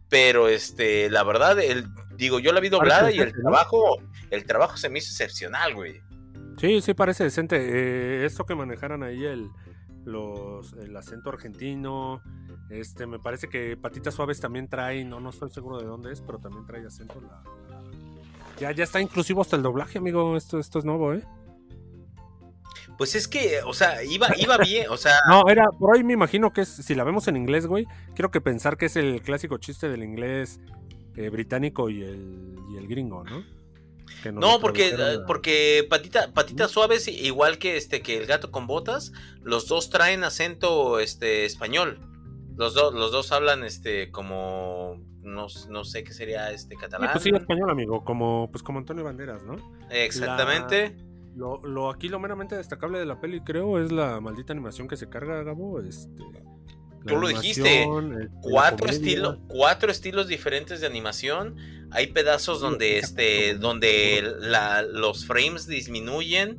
Pero este, la verdad, el, digo, yo la vi doblada y el trabajo, el trabajo se me hizo excepcional, güey. Sí, sí, parece decente. Eh, esto que manejaran ahí el, los, el acento argentino. Este, me parece que Patitas Suaves también trae, no, no estoy seguro de dónde es, pero también trae acento. La, la- Ya, ya está inclusivo hasta el doblaje, amigo. Esto, esto es nuevo, ¿eh? Pues es que, o sea, iba, iba bien, o sea, No, era, por ahí me imagino que es, si la vemos en inglés, güey, quiero que pensar que es el clásico chiste del inglés eh, británico y el, y el gringo, ¿no? No, porque, a- porque patita, patitas suaves, igual que este, que el gato con botas, los dos traen acento este español. Los dos, los dos hablan este como no, no sé qué sería este Sí, catalán. pues sí, español, amigo, como, pues como Antonio Banderas, ¿no? Exactamente. Lo, lo aquí lo meramente destacable de la peli, creo, es la maldita animación que se carga, Gabo. Este, Tú lo dijiste, cuatro estilos cuatro estilos diferentes de animación hay pedazos donde este donde la- los frames disminuyen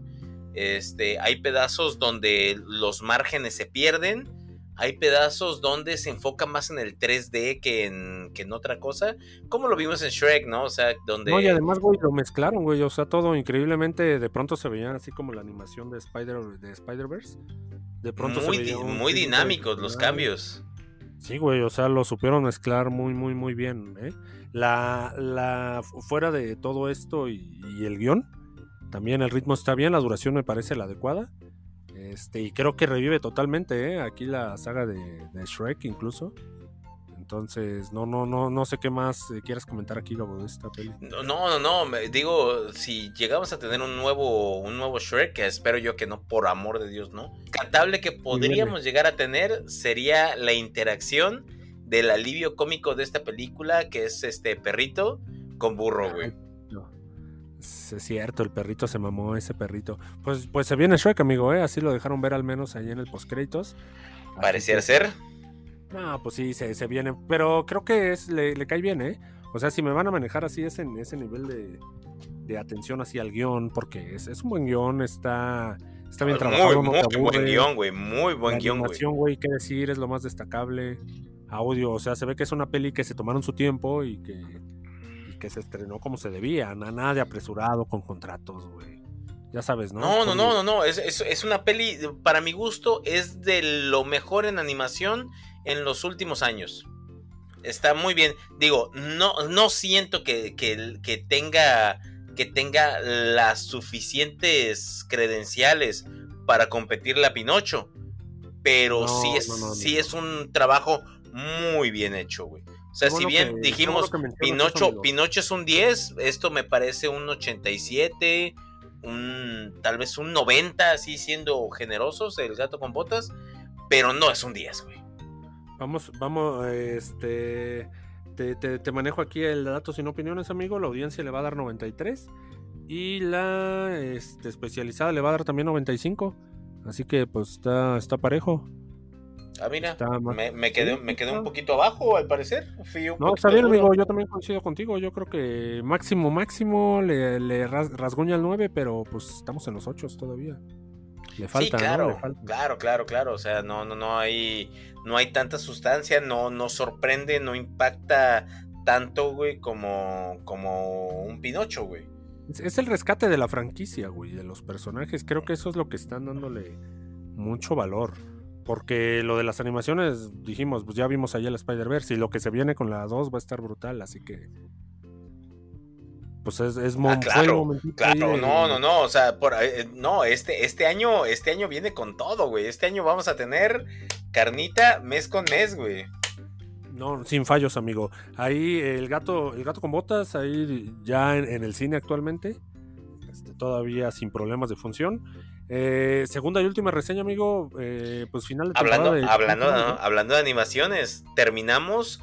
este hay pedazos donde los márgenes se pierden hay pedazos donde se enfoca más en el 3D que en, que en otra cosa como lo vimos en Shrek no o sea donde No, y además, güey, lo mezclaron, güey. O sea, todo increíblemente. De pronto se veía así como la animación de Spider de Spider-Verse. De pronto se muy, veía di- un muy dinámicos los cambios Sí, güey, o sea, lo supieron mezclar muy, muy, muy bien. ¿eh? La, la, fuera de todo esto y, el guion, también el ritmo está bien, la duración me parece la adecuada. Este, y creo que revive totalmente, ¿eh? Aquí la saga de, de Shrek incluso. Entonces, no, no, no, no sé qué más eh, quieras comentar aquí, Gabo, de esta peli. No, no, no, me- digo, si llegamos a tener un nuevo, un nuevo Shrek, que espero yo que no, por amor de Dios, no. Catable que podríamos llegar a tener sería la interacción del alivio cómico de esta película, que es este perrito con burro, güey. No. Es cierto, el perrito se mamó, ese perrito. Pues, pues se viene Shrek, amigo, ¿eh? Así lo dejaron ver al menos ahí en el postcréditos. Pareciera que- ser. No, pues sí, se, se viene. Pero creo que es, le, le cae bien, ¿eh? O sea, si me van a manejar así ese, ese nivel de, de atención así al guion, porque es, es un buen guion, está, está bien trabajado. Muy, no buen guion, güey. Muy buen La guion, güey. qué decir, es lo más destacable. Audio, o sea, se ve que es una peli que se tomaron su tiempo y que, y que se estrenó como se debía, na- nada de apresurado con contratos, güey. Ya sabes, ¿no? No, no, no, no, no. Es, es- es una peli, para mi gusto, es de lo mejor en animación en los últimos años. Está muy bien. Digo, no, no siento que, que- que tenga, que tenga las suficientes credenciales para competirle a Pinocho. Pero No, sí, es, no, no, no, sí es un trabajo muy bien hecho, güey. O sea, si bien que- dijimos eso, Pinocho. Pinocho es un 10, esto me parece un 87, un tal vez un 90, así siendo generosos, el gato con botas, pero no es un 10, güey. Vamos, vamos, este. te, te- te manejo aquí el de datos sin opiniones, amigo. La audiencia le va a dar 93 y la este, especializada le va a dar también 95. Así que pues está, está parejo. Ah, mira, Está me, me quedé, me quedé un poquito abajo, al parecer. Fui un No, está bien, amigo. Yo también coincido contigo. Yo creo que máximo, máximo le, le ras- rasguña el 9, pero pues estamos en los 8 todavía. Le falta, sí, ¿no? claro, Le falta. claro, claro, claro. O sea, no, no, no hay, no hay tanta sustancia, no, no sorprende, no impacta tanto, güey, como, como un Pinocho, güey. Es, es el rescate de la franquicia, güey, de los personajes. Creo que eso es lo que están dándole mucho valor. Porque lo de las animaciones, dijimos, pues ya vimos ahí el Spider-Verse y lo que se viene con la 2 va a estar brutal, así que... Pues es, es Ah, claro, Claro, de- no, no, no, o sea, por, eh, no, este, este año, este año viene con todo, güey. Este año vamos a tener carnita mes con mes, güey. No, sin fallos, amigo. Ahí el gato, el gato con botas, ahí ya en, en el cine actualmente. Este, todavía sin problemas de función. Eh, segunda y última reseña, amigo. eh, pues final de Hablando, temporada de- hablando, ¿no? hablando de animaciones, terminamos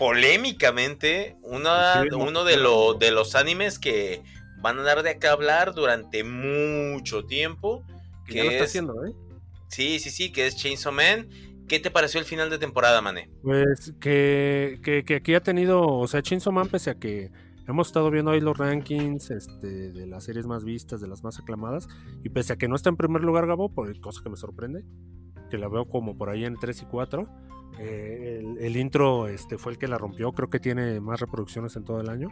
polémicamente una, Sí, uno de, lo- de los animes que van a dar de acá hablar durante mucho tiempo. Que ya lo está es- haciendo, ¿eh? Sí, sí, sí, que es Chainsaw Man. ¿Qué te pareció el final de temporada, Mané? Pues que, que, que aquí ha tenido, o sea, Chainsaw Man, pese a que hemos estado viendo ahí los rankings este, de las series más vistas, de las más aclamadas, y pese a que no está en primer lugar Gabo, por cosa que me sorprende, que la veo como por ahí en 3 y 4, eh, el, el intro este, fue el que la rompió, creo que tiene más reproducciones en todo el año.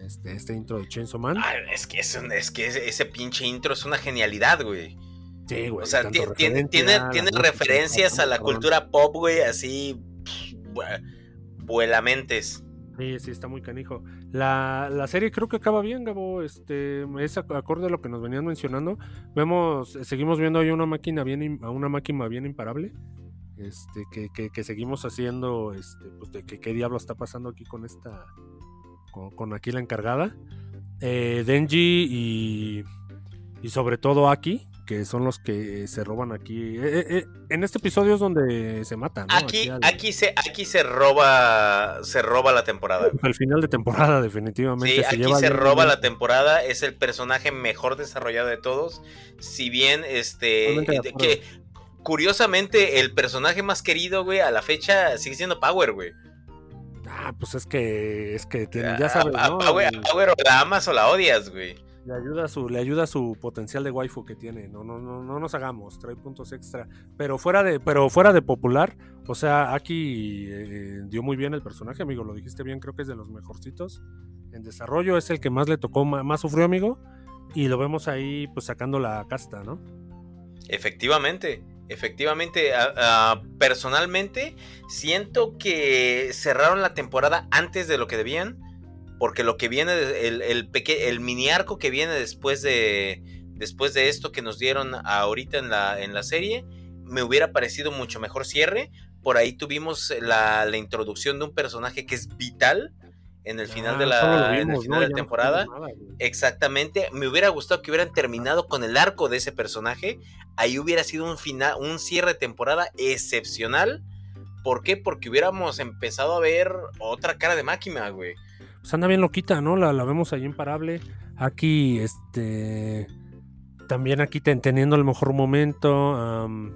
Este, este intro de Chainsaw Man. Ah, es que, es, un- es que ese, ese pinche intro es una genialidad, güey. Sí, güey. O sea, tiene, tiene, a tiene referencias a la cultura pop, güey, así. Vuelamentes. Sí, sí, está muy canijo. La, la serie creo que acaba bien, Gabo. Este, es ac- acorde a lo que nos venían mencionando. Vemos, seguimos viendo ahí una máquina bien, a una máquina bien imparable. Este, que, que, que seguimos haciendo, este, pues de que qué diablo está pasando aquí con esta, con, con aquí la encargada. Eh, Denji y, y sobre todo Aki, que son los que se roban aquí. Eh, eh, en este episodio es donde se matan. ¿no? Aquí, al- aquí se, aquí se roba, se roba la temporada, güey. al final de temporada, definitivamente. Sí, se aquí lleva se roba la temporada, es el personaje mejor desarrollado de todos. Si bien, este, que curiosamente el personaje más querido, güey, a la fecha sigue siendo Power, güey. Ah, pues es que es que tiene, ya sabes, a, a ¿no? Power, El- a Power o la amas o la odias, güey. le ayuda su le ayuda su potencial de waifu que tiene. No no no no nos hagamos, trae puntos extra, pero fuera de pero fuera de popular, o sea, aquí eh, dio muy bien el personaje, amigo, lo dijiste bien, creo que es de los mejorcitos en desarrollo, es el que más le tocó más, sufrió, amigo, y lo vemos ahí pues sacando la casta, ¿no? Efectivamente, efectivamente, personalmente siento que cerraron la temporada antes de lo que debían, porque lo que viene, el, el mini arco que viene después de, después de esto que nos dieron ahorita en la, en la serie, me hubiera parecido mucho mejor cierre. Por ahí tuvimos la, la introducción de un personaje que es vital en el final Ah, de lo la, en el final ¿no? de la temporada. nada. Exactamente, me hubiera gustado que hubieran terminado con el arco de ese personaje. Ahí hubiera sido un final, un cierre de temporada excepcional. ¿Por qué? Porque hubiéramos empezado a ver otra cara de máquina, güey. pues anda bien loquita, ¿no? La, la vemos ahí imparable. Aquí, este. También aquí ten- teniendo el mejor momento. am,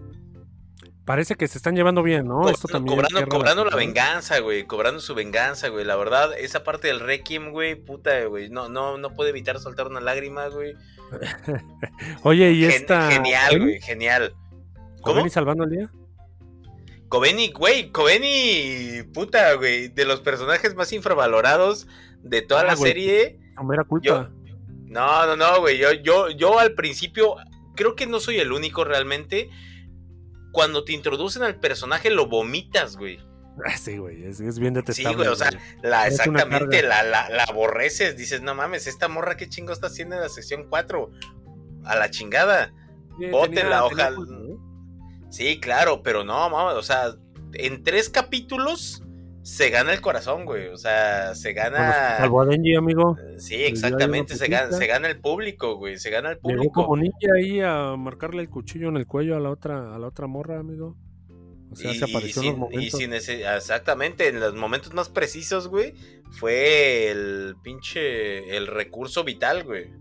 parece que se están llevando bien, ¿no? Esto también. cobrando, la venganza, güey. Cobrando su venganza, güey. La verdad, esa parte del Requiem, güey, puta, güey. No, no, no puede evitar soltar una lágrima, güey. Oye, y Gen- esta. Genial, güey, genial. ¿Cómo? ¿Kobeni salvando el día? Kobeni, güey, Kobeni, puta, güey, de los personajes más infravalorados de toda Ah, la güey. serie. No me era culpa. No, no, no, güey, yo, yo, yo al principio, creo que no soy el único realmente. Cuando te introducen al personaje lo vomitas, güey. Ah, Sí, güey, es, es bien detestable. Sí, güey, o sea, la, exactamente, la, la, la aborreces. Dices, no mames, esta morra, ¿qué chingo está haciendo en la sección 4? A la chingada. Sí, bótenla, ojalá. culpa, ¿eh? Sí, claro, pero no, mames, o sea, en tres capítulos se gana el corazón, güey. O sea, se gana. salvó a Denji, amigo. Sí, dio ahí exactamente, se gana, se gana el público, güey. Se gana el Llegó público. como ninja ahí a marcarle el cuchillo en el cuello a la otra, a la otra morra, amigo. O sea, y, se apareció en los y momentos. sin ese- exactamente, en los momentos más precisos, güey, fue el pinche, el recurso vital, güey.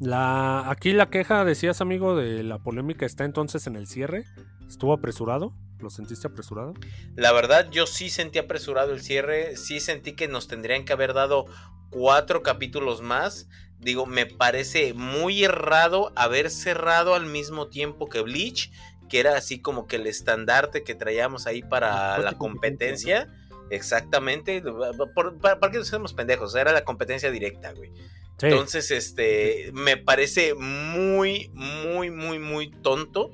La, aquí la queja, decías amigo, de la polémica está entonces en el cierre. ¿Estuvo apresurado? ¿Lo sentiste apresurado? La verdad, yo sí sentí apresurado el cierre, sí sentí que nos tendrían que haber dado cuatro capítulos más. Digo, me parece muy errado haber cerrado al mismo tiempo que Bleach, que era así como que el estandarte que traíamos ahí para Fuerte la competencia. Exactamente. Por- ¿Para, para qué nos hacemos pendejos? Era la competencia directa, güey. Sí. Entonces, este, me parece muy, muy, muy, muy tonto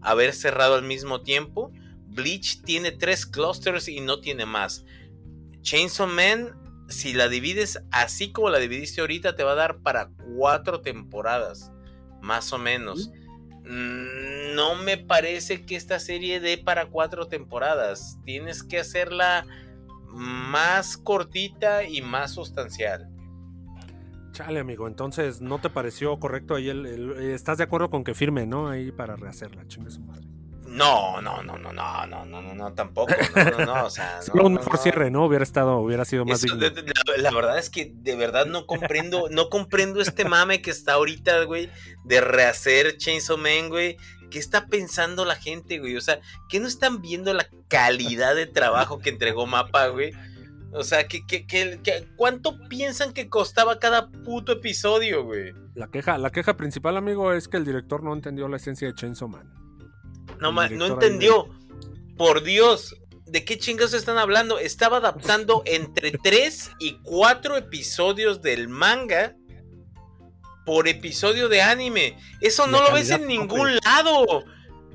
haber cerrado al mismo tiempo. Bleach tiene tres clusters y no tiene más. Chainsaw Man, si la divides así como la dividiste ahorita, te va a dar para cuatro temporadas, más o menos. Mm, No me parece que esta serie dé para cuatro temporadas. Tienes que hacerla más cortita y más sustancial. Chale, amigo. Entonces, ¿no te pareció correcto ahí el, el- ¿Estás de acuerdo con que firme, no? Ahí para rehacerla, chingue su madre. No, no, no, no, no, no, no, no, no, tampoco. No, no, no, o sea, Solo no, un mejor no. cierre, ¿no? Hubiera estado, hubiera sido más Eso, digno. la, la verdad es que de verdad no comprendo, no comprendo este mame que está ahorita, güey, de rehacer Chainsaw Man, güey. ¿Qué está pensando la gente, güey? O sea, ¿qué no están viendo la calidad de trabajo que entregó Mapa, güey? O sea, ¿qué, qué, qué- qué- cuánto piensan que costaba cada puto episodio, güey? La queja, la queja principal, amigo, es que el director no entendió la esencia de Chainsaw Man. No, ma- no entendió. Por Dios, ¿de qué chingados están hablando? Estaba adaptando entre 3 y 4 episodios del manga por episodio de anime. Eso no lo ves en ningún lado.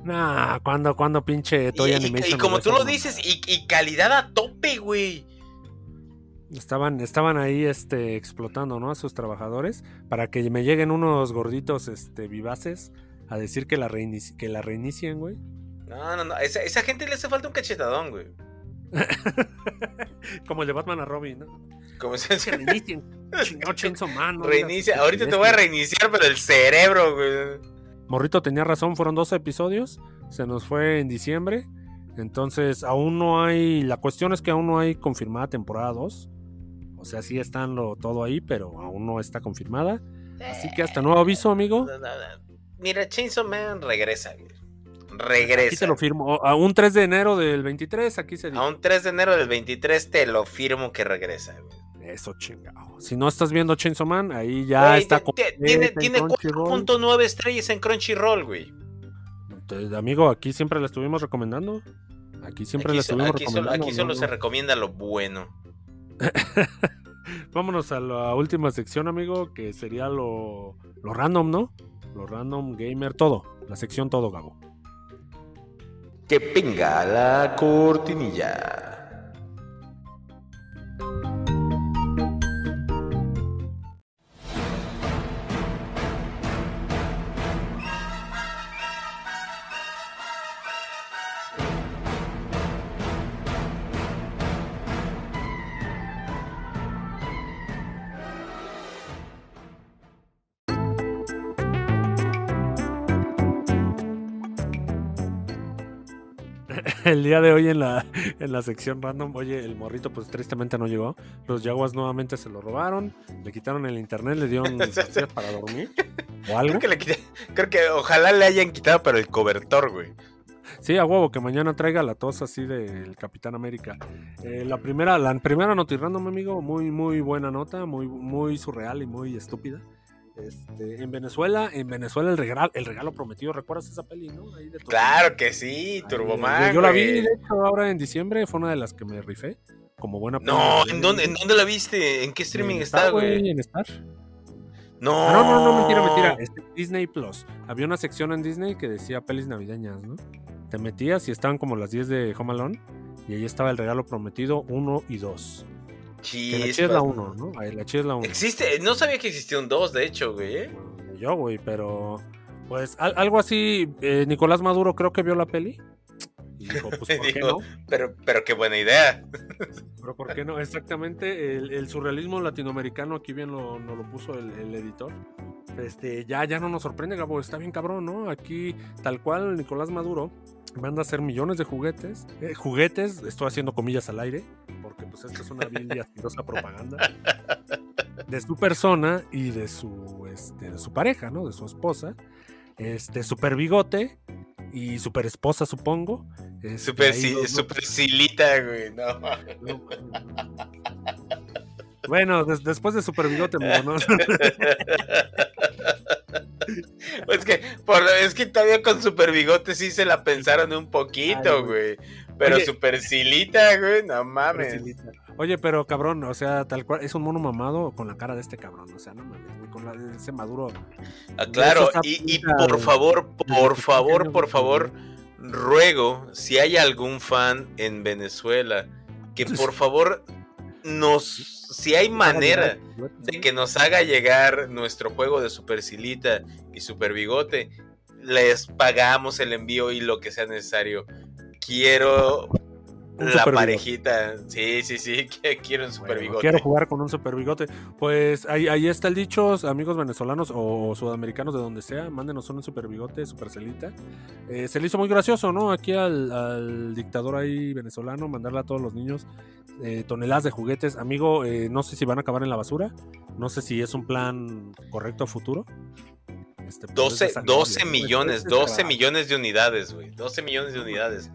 Nah, cuando, cuando pinche Toy y- Animation. y como tú lo dices, y calidad a tope, güey. Estaban, estaban ahí este, explotando, ¿no? A sus trabajadores para que me lleguen unos gorditos este, vivaces a decir que la, reinici- que la reinicien, güey. No, no, no. Esa, esa gente le hace falta un cachetadón, güey. Como el de Batman a Robin, ¿no? Como se Que reinicien. Chingado Chainsaw Man. no Reinicia. Ahorita te voy a reiniciar, pero el cerebro, güey. Morrito tenía razón, fueron 12 episodios. Se nos fue en diciembre. Entonces, aún no hay. La cuestión es que aún no hay confirmada temporada 2. O sea, sí están lo, todo ahí, pero aún no está confirmada. Así que hasta nuevo aviso, amigo. No, no, no. Mira, Chainsaw Man regresa. Regresa. Aquí te lo firmo. A un 3 de enero del 23, aquí se dice. A un 3 de enero del 23 te lo firmo que regresa. Eso chingado. Si no estás viendo Chainsaw Man, ahí ya Güey, está. tiene tiene Crunchyroll. 4.9 estrellas en Crunchyroll, güey. Entonces, amigo, aquí siempre la estuvimos recomendando. Aquí siempre Aquí, la estuvimos aquí solo, recomendando. aquí solo se recomienda lo bueno. Vámonos a la última sección, amigo, que sería lo, lo random, ¿no? Lo random, gamer, todo. La sección todo, Gabo. Que venga la cortinilla. El día de hoy en la, en la sección random, oye, el morrito pues tristemente no llegó. Los yaguas nuevamente se lo robaron, le quitaron el internet, le dieron para dormir o algo. Creo que, le quité- creo que ojalá le hayan quitado, pero el cobertor, güey. Sí, a huevo, que mañana traiga la tos así del Capitán América. Eh, la primera, la primera noti random, amigo, muy, muy buena nota, muy, muy surreal y muy estúpida. Este, en Venezuela, en Venezuela el regalo, el regalo prometido, ¿recuerdas esa peli, no? Ahí de Torino. Claro que sí, Turboman. Yo, yo la vi, de hecho, ahora en diciembre, fue una de las que me rifé, como buena peli No, ¿en dónde, ¿en dónde la viste? ¿En qué streaming En está, güey? En Star. No. Ah, no, no, no, mentira, mentira. Este, Disney Plus. Había una sección en Disney que decía pelis navideñas, ¿no? Te metías y estaban como las 10 de Home Alone. Y ahí estaba el regalo prometido 1 y 2. Que la chida es la Chispas. 1, ¿no? Ahí la chida es la 1. Existe, no sabía que existía un 2, de hecho, güey. ¿eh? Yo, güey, pero. Pues al- algo así. eh, Nicolás Maduro creo que vio la peli. Y dijo, pues, ¿por qué no? Pero, pero qué buena idea. Pero ¿por qué no? Exactamente, el, el surrealismo latinoamericano, aquí bien lo, nos lo puso el, el editor. Este, ya, ya no nos sorprende, Gabo, está bien cabrón, ¿no? Aquí, tal cual, Nicolás Maduro manda a hacer millones de juguetes. eh, juguetes, estoy haciendo comillas al aire, porque pues esta es una vil y asquerosa propaganda. De su persona y de su, este, de su pareja, ¿no? De su esposa. Este, super bigote y super esposa, supongo. Este, Super, si- super silita, güey. No. no, Bueno, des- después de Super Bigote, ¿no? Es que, por, es que todavía con super bigote sí se la pensaron un poquito, güey. güey. Pero Oye. super silita, güey, no mames. Oye, pero cabrón, o sea, tal cual, es un mono mamado con la cara de este cabrón, o sea, no mames, con la de ese maduro. Ah, claro, y, por favor, por 25 favor, por favor, ruego, si hay algún fan en Venezuela, que por favor nos, si hay manera de que nos haga llegar nuestro juego de Super Silita y Super Bigote, les pagamos el envío y lo que sea necesario. Quiero Un la bigote. parejita. Sí, sí, sí, que quiero un Super Bueno, Bigote. Quiero jugar con un super bigote. Pues ahí, ahí está el dicho, amigos venezolanos o sudamericanos de donde sea, mándenos un super bigote, super celita. Eh, se le hizo muy gracioso, ¿no? Aquí al, al dictador ahí venezolano, mandarle a todos los niños eh, toneladas de juguetes. Amigo, eh, no sé si van a acabar en la basura, no sé si es un plan correcto a futuro. Este, pues, 12, es desagradable, 12 ¿no? millones, Es 12 desagradable. millones de unidades, güey. 12 millones de unidades.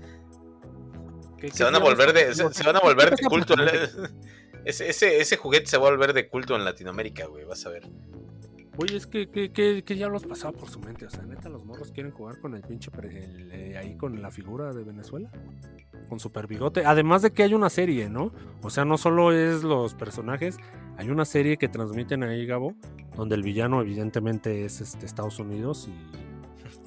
¿Qué- Se qué van a volver de, se, se van a volver de culto. en la- ese, ese, ese juguete se va a volver de culto en Latinoamérica, güey. Vas a ver. Oye, es que, que, que, que diablos pasaba por su mente. O sea, neta, los morros quieren jugar con el pinche. el, eh, ahí con la figura de Venezuela. Con super bigote. Además de que hay una serie, ¿no? O sea, no solo es los personajes. Hay una serie que transmiten ahí, Gabo. Donde el villano, evidentemente, es este, Estados Unidos y.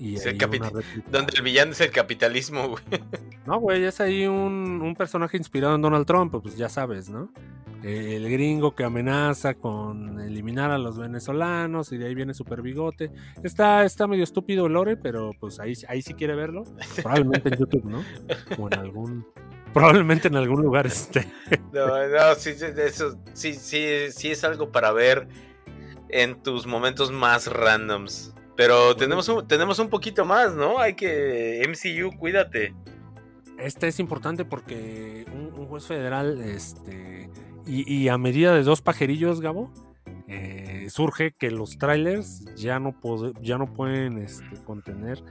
y Es el Donde el villano es el capitalismo, güey. No, güey, es ahí un, un personaje inspirado en Donald Trump, pues ya sabes, ¿no? Eh, El gringo que amenaza con eliminar a los venezolanos y de ahí viene Super Bigote. Está, está medio estúpido el lore, pero pues ahí, ahí sí quiere verlo. Probablemente en YouTube, ¿no? O en algún... Probablemente en algún lugar esté. No, no, sí, sí, eso, sí, sí, sí es algo para ver en tus momentos más randoms. Pero tenemos un, tenemos un poquito más, ¿no? Hay que. MCU, cuídate. Este es importante porque un, un juez federal, este, y, y a medida de dos pajerillos, Gabo, eh, surge que los trailers ya no, ya no pueden este, contener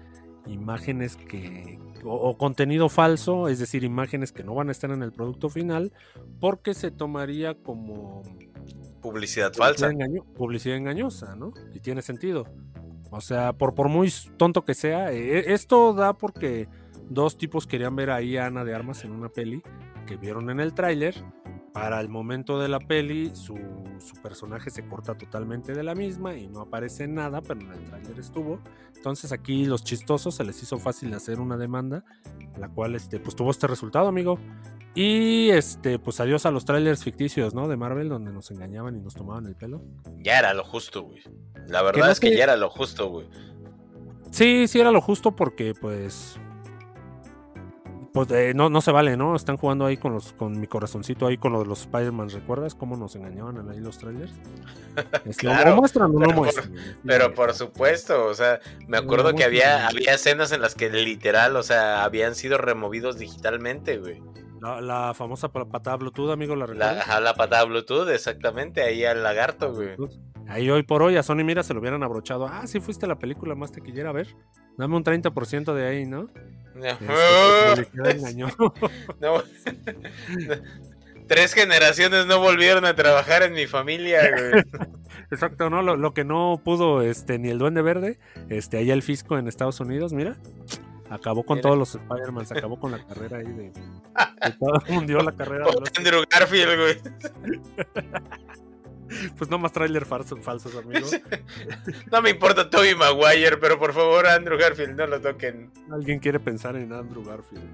imágenes que o, o contenido falso, es decir, imágenes que no van a estar en el producto final, porque se tomaría como Publicidad falsa. Engaño- publicidad engañosa, ¿no? Y tiene sentido. O sea, por, por muy tonto que sea, eh, esto da porque dos tipos querían ver ahí a Ana de Armas en una peli que vieron en el tráiler. Para el momento de la peli, su, su personaje se corta totalmente de la misma y no aparece nada, pero en el tráiler estuvo. Entonces aquí los chistosos se les hizo fácil hacer una demanda, la cual este, pues tuvo este resultado, amigo. Y este, pues adiós a los trailers ficticios, ¿no? De Marvel, donde nos engañaban y nos tomaban el pelo. Ya era lo justo, güey. La verdad es que ya era lo justo, güey. Sí, sí era lo justo porque pues pues eh, no, no se vale, ¿no? Están jugando ahí con los con mi corazoncito ahí con lo de los Spider-Man, ¿recuerdas cómo nos engañaban ahí los trailers? Claro, o muestran o pero no por- muestran. Pero por supuesto, o sea, me acuerdo No, que había, había escenas en las que literal, o sea, habían sido removidos digitalmente, güey. La, la famosa pa- patada Bluetooth, amigo, la La, recuerdas? ajá, la patada Bluetooth, exactamente, ahí al lagarto, güey. Ahí hoy por hoy a Sony Mira se lo hubieran abrochado. Ah, sí fuiste la película más taquillera, a ver. Dame un 30% de ahí, ¿no? Este. No. Tres generaciones no volvieron a trabajar en mi familia, güey. Exacto, ¿no? Lo, lo que no pudo este, ni el Duende Verde, este, allá el fisco en Estados Unidos, mira. Acabó con todos los Spider-Man, se acabó con la carrera ahí de. todo- hundió la carrera de Por los. Andrew Garfield, güey. Pues no más trailer falso, falsos, amigos. No me importa Toby Maguire, pero por favor, Andrew Garfield, no lo toquen. Alguien quiere pensar en Andrew Garfield.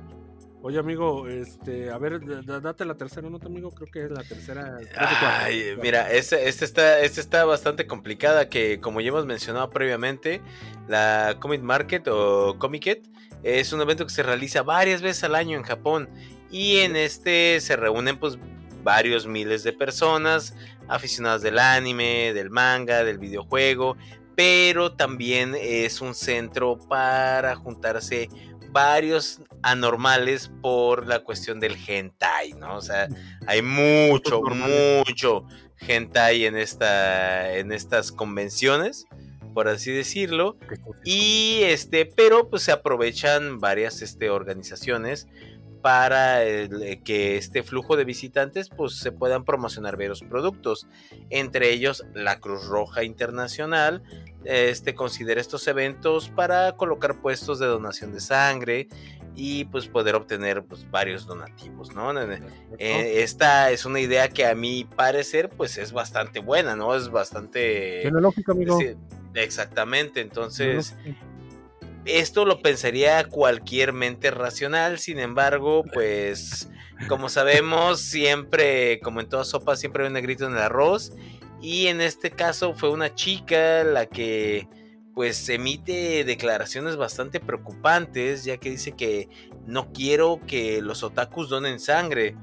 Oye, amigo, este, a ver, date la tercera nota, amigo. Creo que es la tercera. Ay, mira, esta este está, este está bastante complicada, que como ya hemos mencionado previamente, la Comic Market o Comiket Es un evento que se realiza varias veces al año en Japón y en este se reúnen pues varios miles de personas aficionadas del anime, del manga, del videojuego, pero también es un centro para juntarse varios anormales por la cuestión del hentai, ¿no? O sea, hay mucho, mucho hentai en esta en estas convenciones, por así decirlo, y este, pero pues se aprovechan varias este organizaciones para el- eh, que este flujo de visitantes pues se puedan promocionar varios productos, entre ellos la Cruz Roja Internacional este considera estos eventos para colocar puestos de donación de sangre y pues poder obtener pues varios donativos, ¿no? Eh, esta es una idea que a mi parecer pues es bastante buena, ¿no? Es bastante Tiene lógica, amigo. Exactamente, entonces esto lo pensaría cualquier mente racional, sin embargo, pues como sabemos, siempre, como en todas sopas, siempre hay un negrito en el arroz. Y en este caso fue una chica la que pues emite declaraciones bastante preocupantes, ya que dice que no quiero que los otakus donen sangre.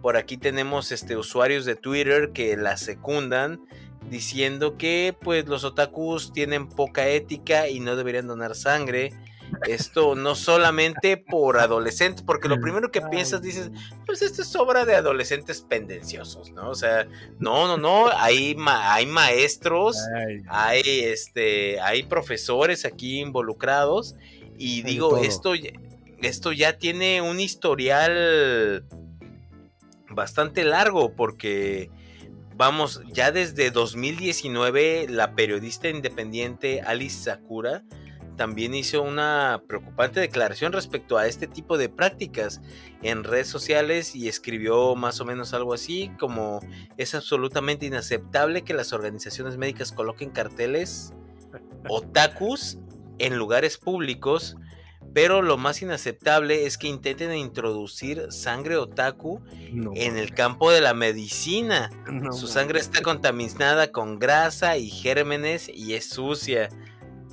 Por aquí tenemos este usuarios de Twitter que la secundan diciendo que pues los otakus tienen poca ética y no deberían donar sangre. Esto no solamente por adolescentes, porque lo primero que piensas dices, pues esto es obra de adolescentes pendenciosos, ¿no? O sea, no, no, no, hay, ma- hay maestros, Ay, hay este, hay profesores aquí involucrados y digo, esto, esto ya tiene un historial bastante largo porque vamos, ya desde 2019 la periodista independiente Alice Sakura también hizo una preocupante declaración respecto a este tipo de prácticas en redes sociales y escribió más o menos algo así como es absolutamente inaceptable que las organizaciones médicas coloquen carteles otakus en lugares públicos, pero lo más inaceptable es que intenten introducir sangre otaku no, en el campo de la medicina. no, Su sangre está contaminada con grasa y gérmenes y es sucia.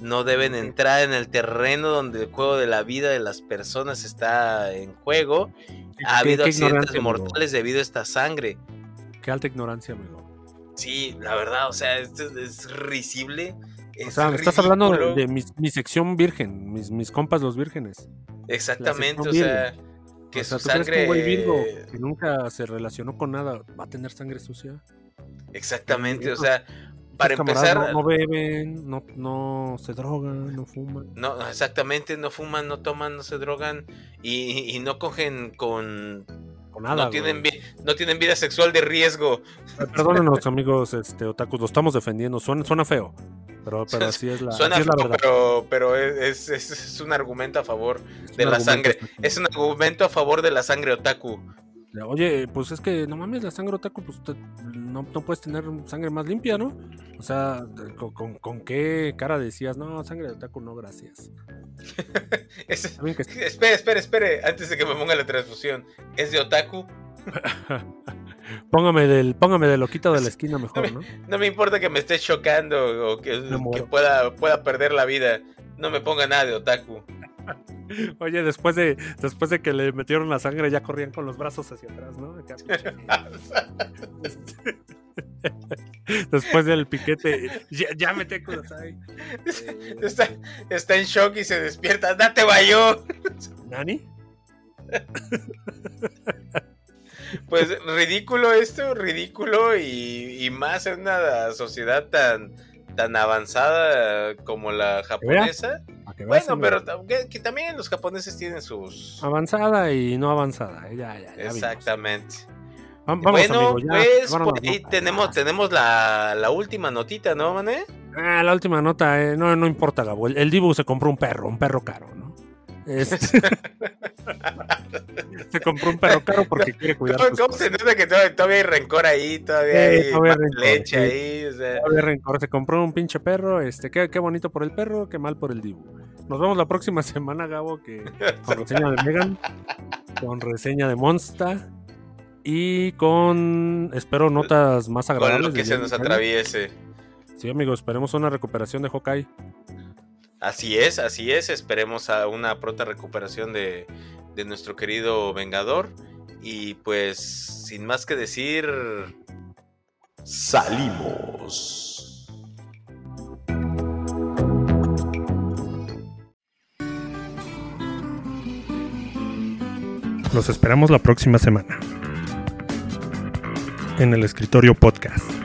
No deben entrar en el terreno donde el juego de la vida de las personas está en juego. Ha habido accidentes amigo. mortales debido a esta sangre. Qué alta ignorancia, amigo. Sí, la verdad, o sea, esto es risible. O sea, me estás hablando de, mi, mi sección virgen, mis, mis compas los vírgenes. Exactamente, o sea, que o sea, su ¿tú crees que sangre. güey virgo que nunca se relacionó con nada va a tener sangre sucia? Exactamente, o sea, para empezar. No, no beben, no, no se drogan, no fuman. No, exactamente, no fuman, no toman, no se drogan y, y no cogen con... Con nada. no, tienen vi- no tienen vida sexual de riesgo. Perdónenos, amigos este, otakus, lo estamos defendiendo. Suena, suena feo, pero, pero así es la, Suena así es la feo, verdad. pero, pero es, es- es un argumento a favor de la sangre. Es un argumento a favor de la sangre otaku. Oye, pues es que no mames, la sangre otaku, pues te- no, no puedes tener sangre más limpia, ¿no? O sea, ¿con, con, con qué cara decías? No, sangre de otaku, no, gracias. Es- que- espere, espere, espere, antes de que me ponga la transfusión. ¿Es de otaku? póngame del, póngame de loquito de la esquina mejor, ¿no? No me importa que me esté chocando o que, pueda perder la vida. No me ponga nada de otaku. Oye, después de, después de que le metieron la sangre, ya corrían con los brazos hacia atrás, ¿no? Después del piquete, ya, ya Kudasai. Eh, Está, está en shock y se despierta. ¡Date bayo! ¿Nani? Pues ridículo esto, ridículo y, y más en una sociedad tan, tan avanzada como la japonesa. Que Bueno, pero que, que también los japoneses tienen sus... Avanzada y no avanzada, eh, ya, ya. Exactamente. Vamos, bueno, amigo, ya, pues vámonos, por ahí ¿no? tenemos, tenemos la, la última notita, ¿no, mané? Ah, la última nota, eh, no, no importa, Gabo. El, el Dibu se compró un perro, un perro caro. Este- se compró un perro caro porque quiere cuidar ¿Cómo, se nota que todavía, todavía hay rencor ahí? Todavía Sí, hay todavía hay mala rencor, leche sí. ahí. O sea, Todavía rencor, se compró un pinche perro, este, qué, qué bonito por el perro, qué mal por el Dibu. Nos vemos la próxima semana, Gabo, que con reseña de Megan, con reseña de Monsta y con, espero, notas más con agradables. lo que se nos atraviese. Sí, amigos, esperemos una recuperación de Hawkeye. Así es, así es. Esperemos a una pronta recuperación de, de nuestro querido Vengador. Y pues, sin más que decir, Salimos. Los esperamos la próxima semana. En el escritorio podcast.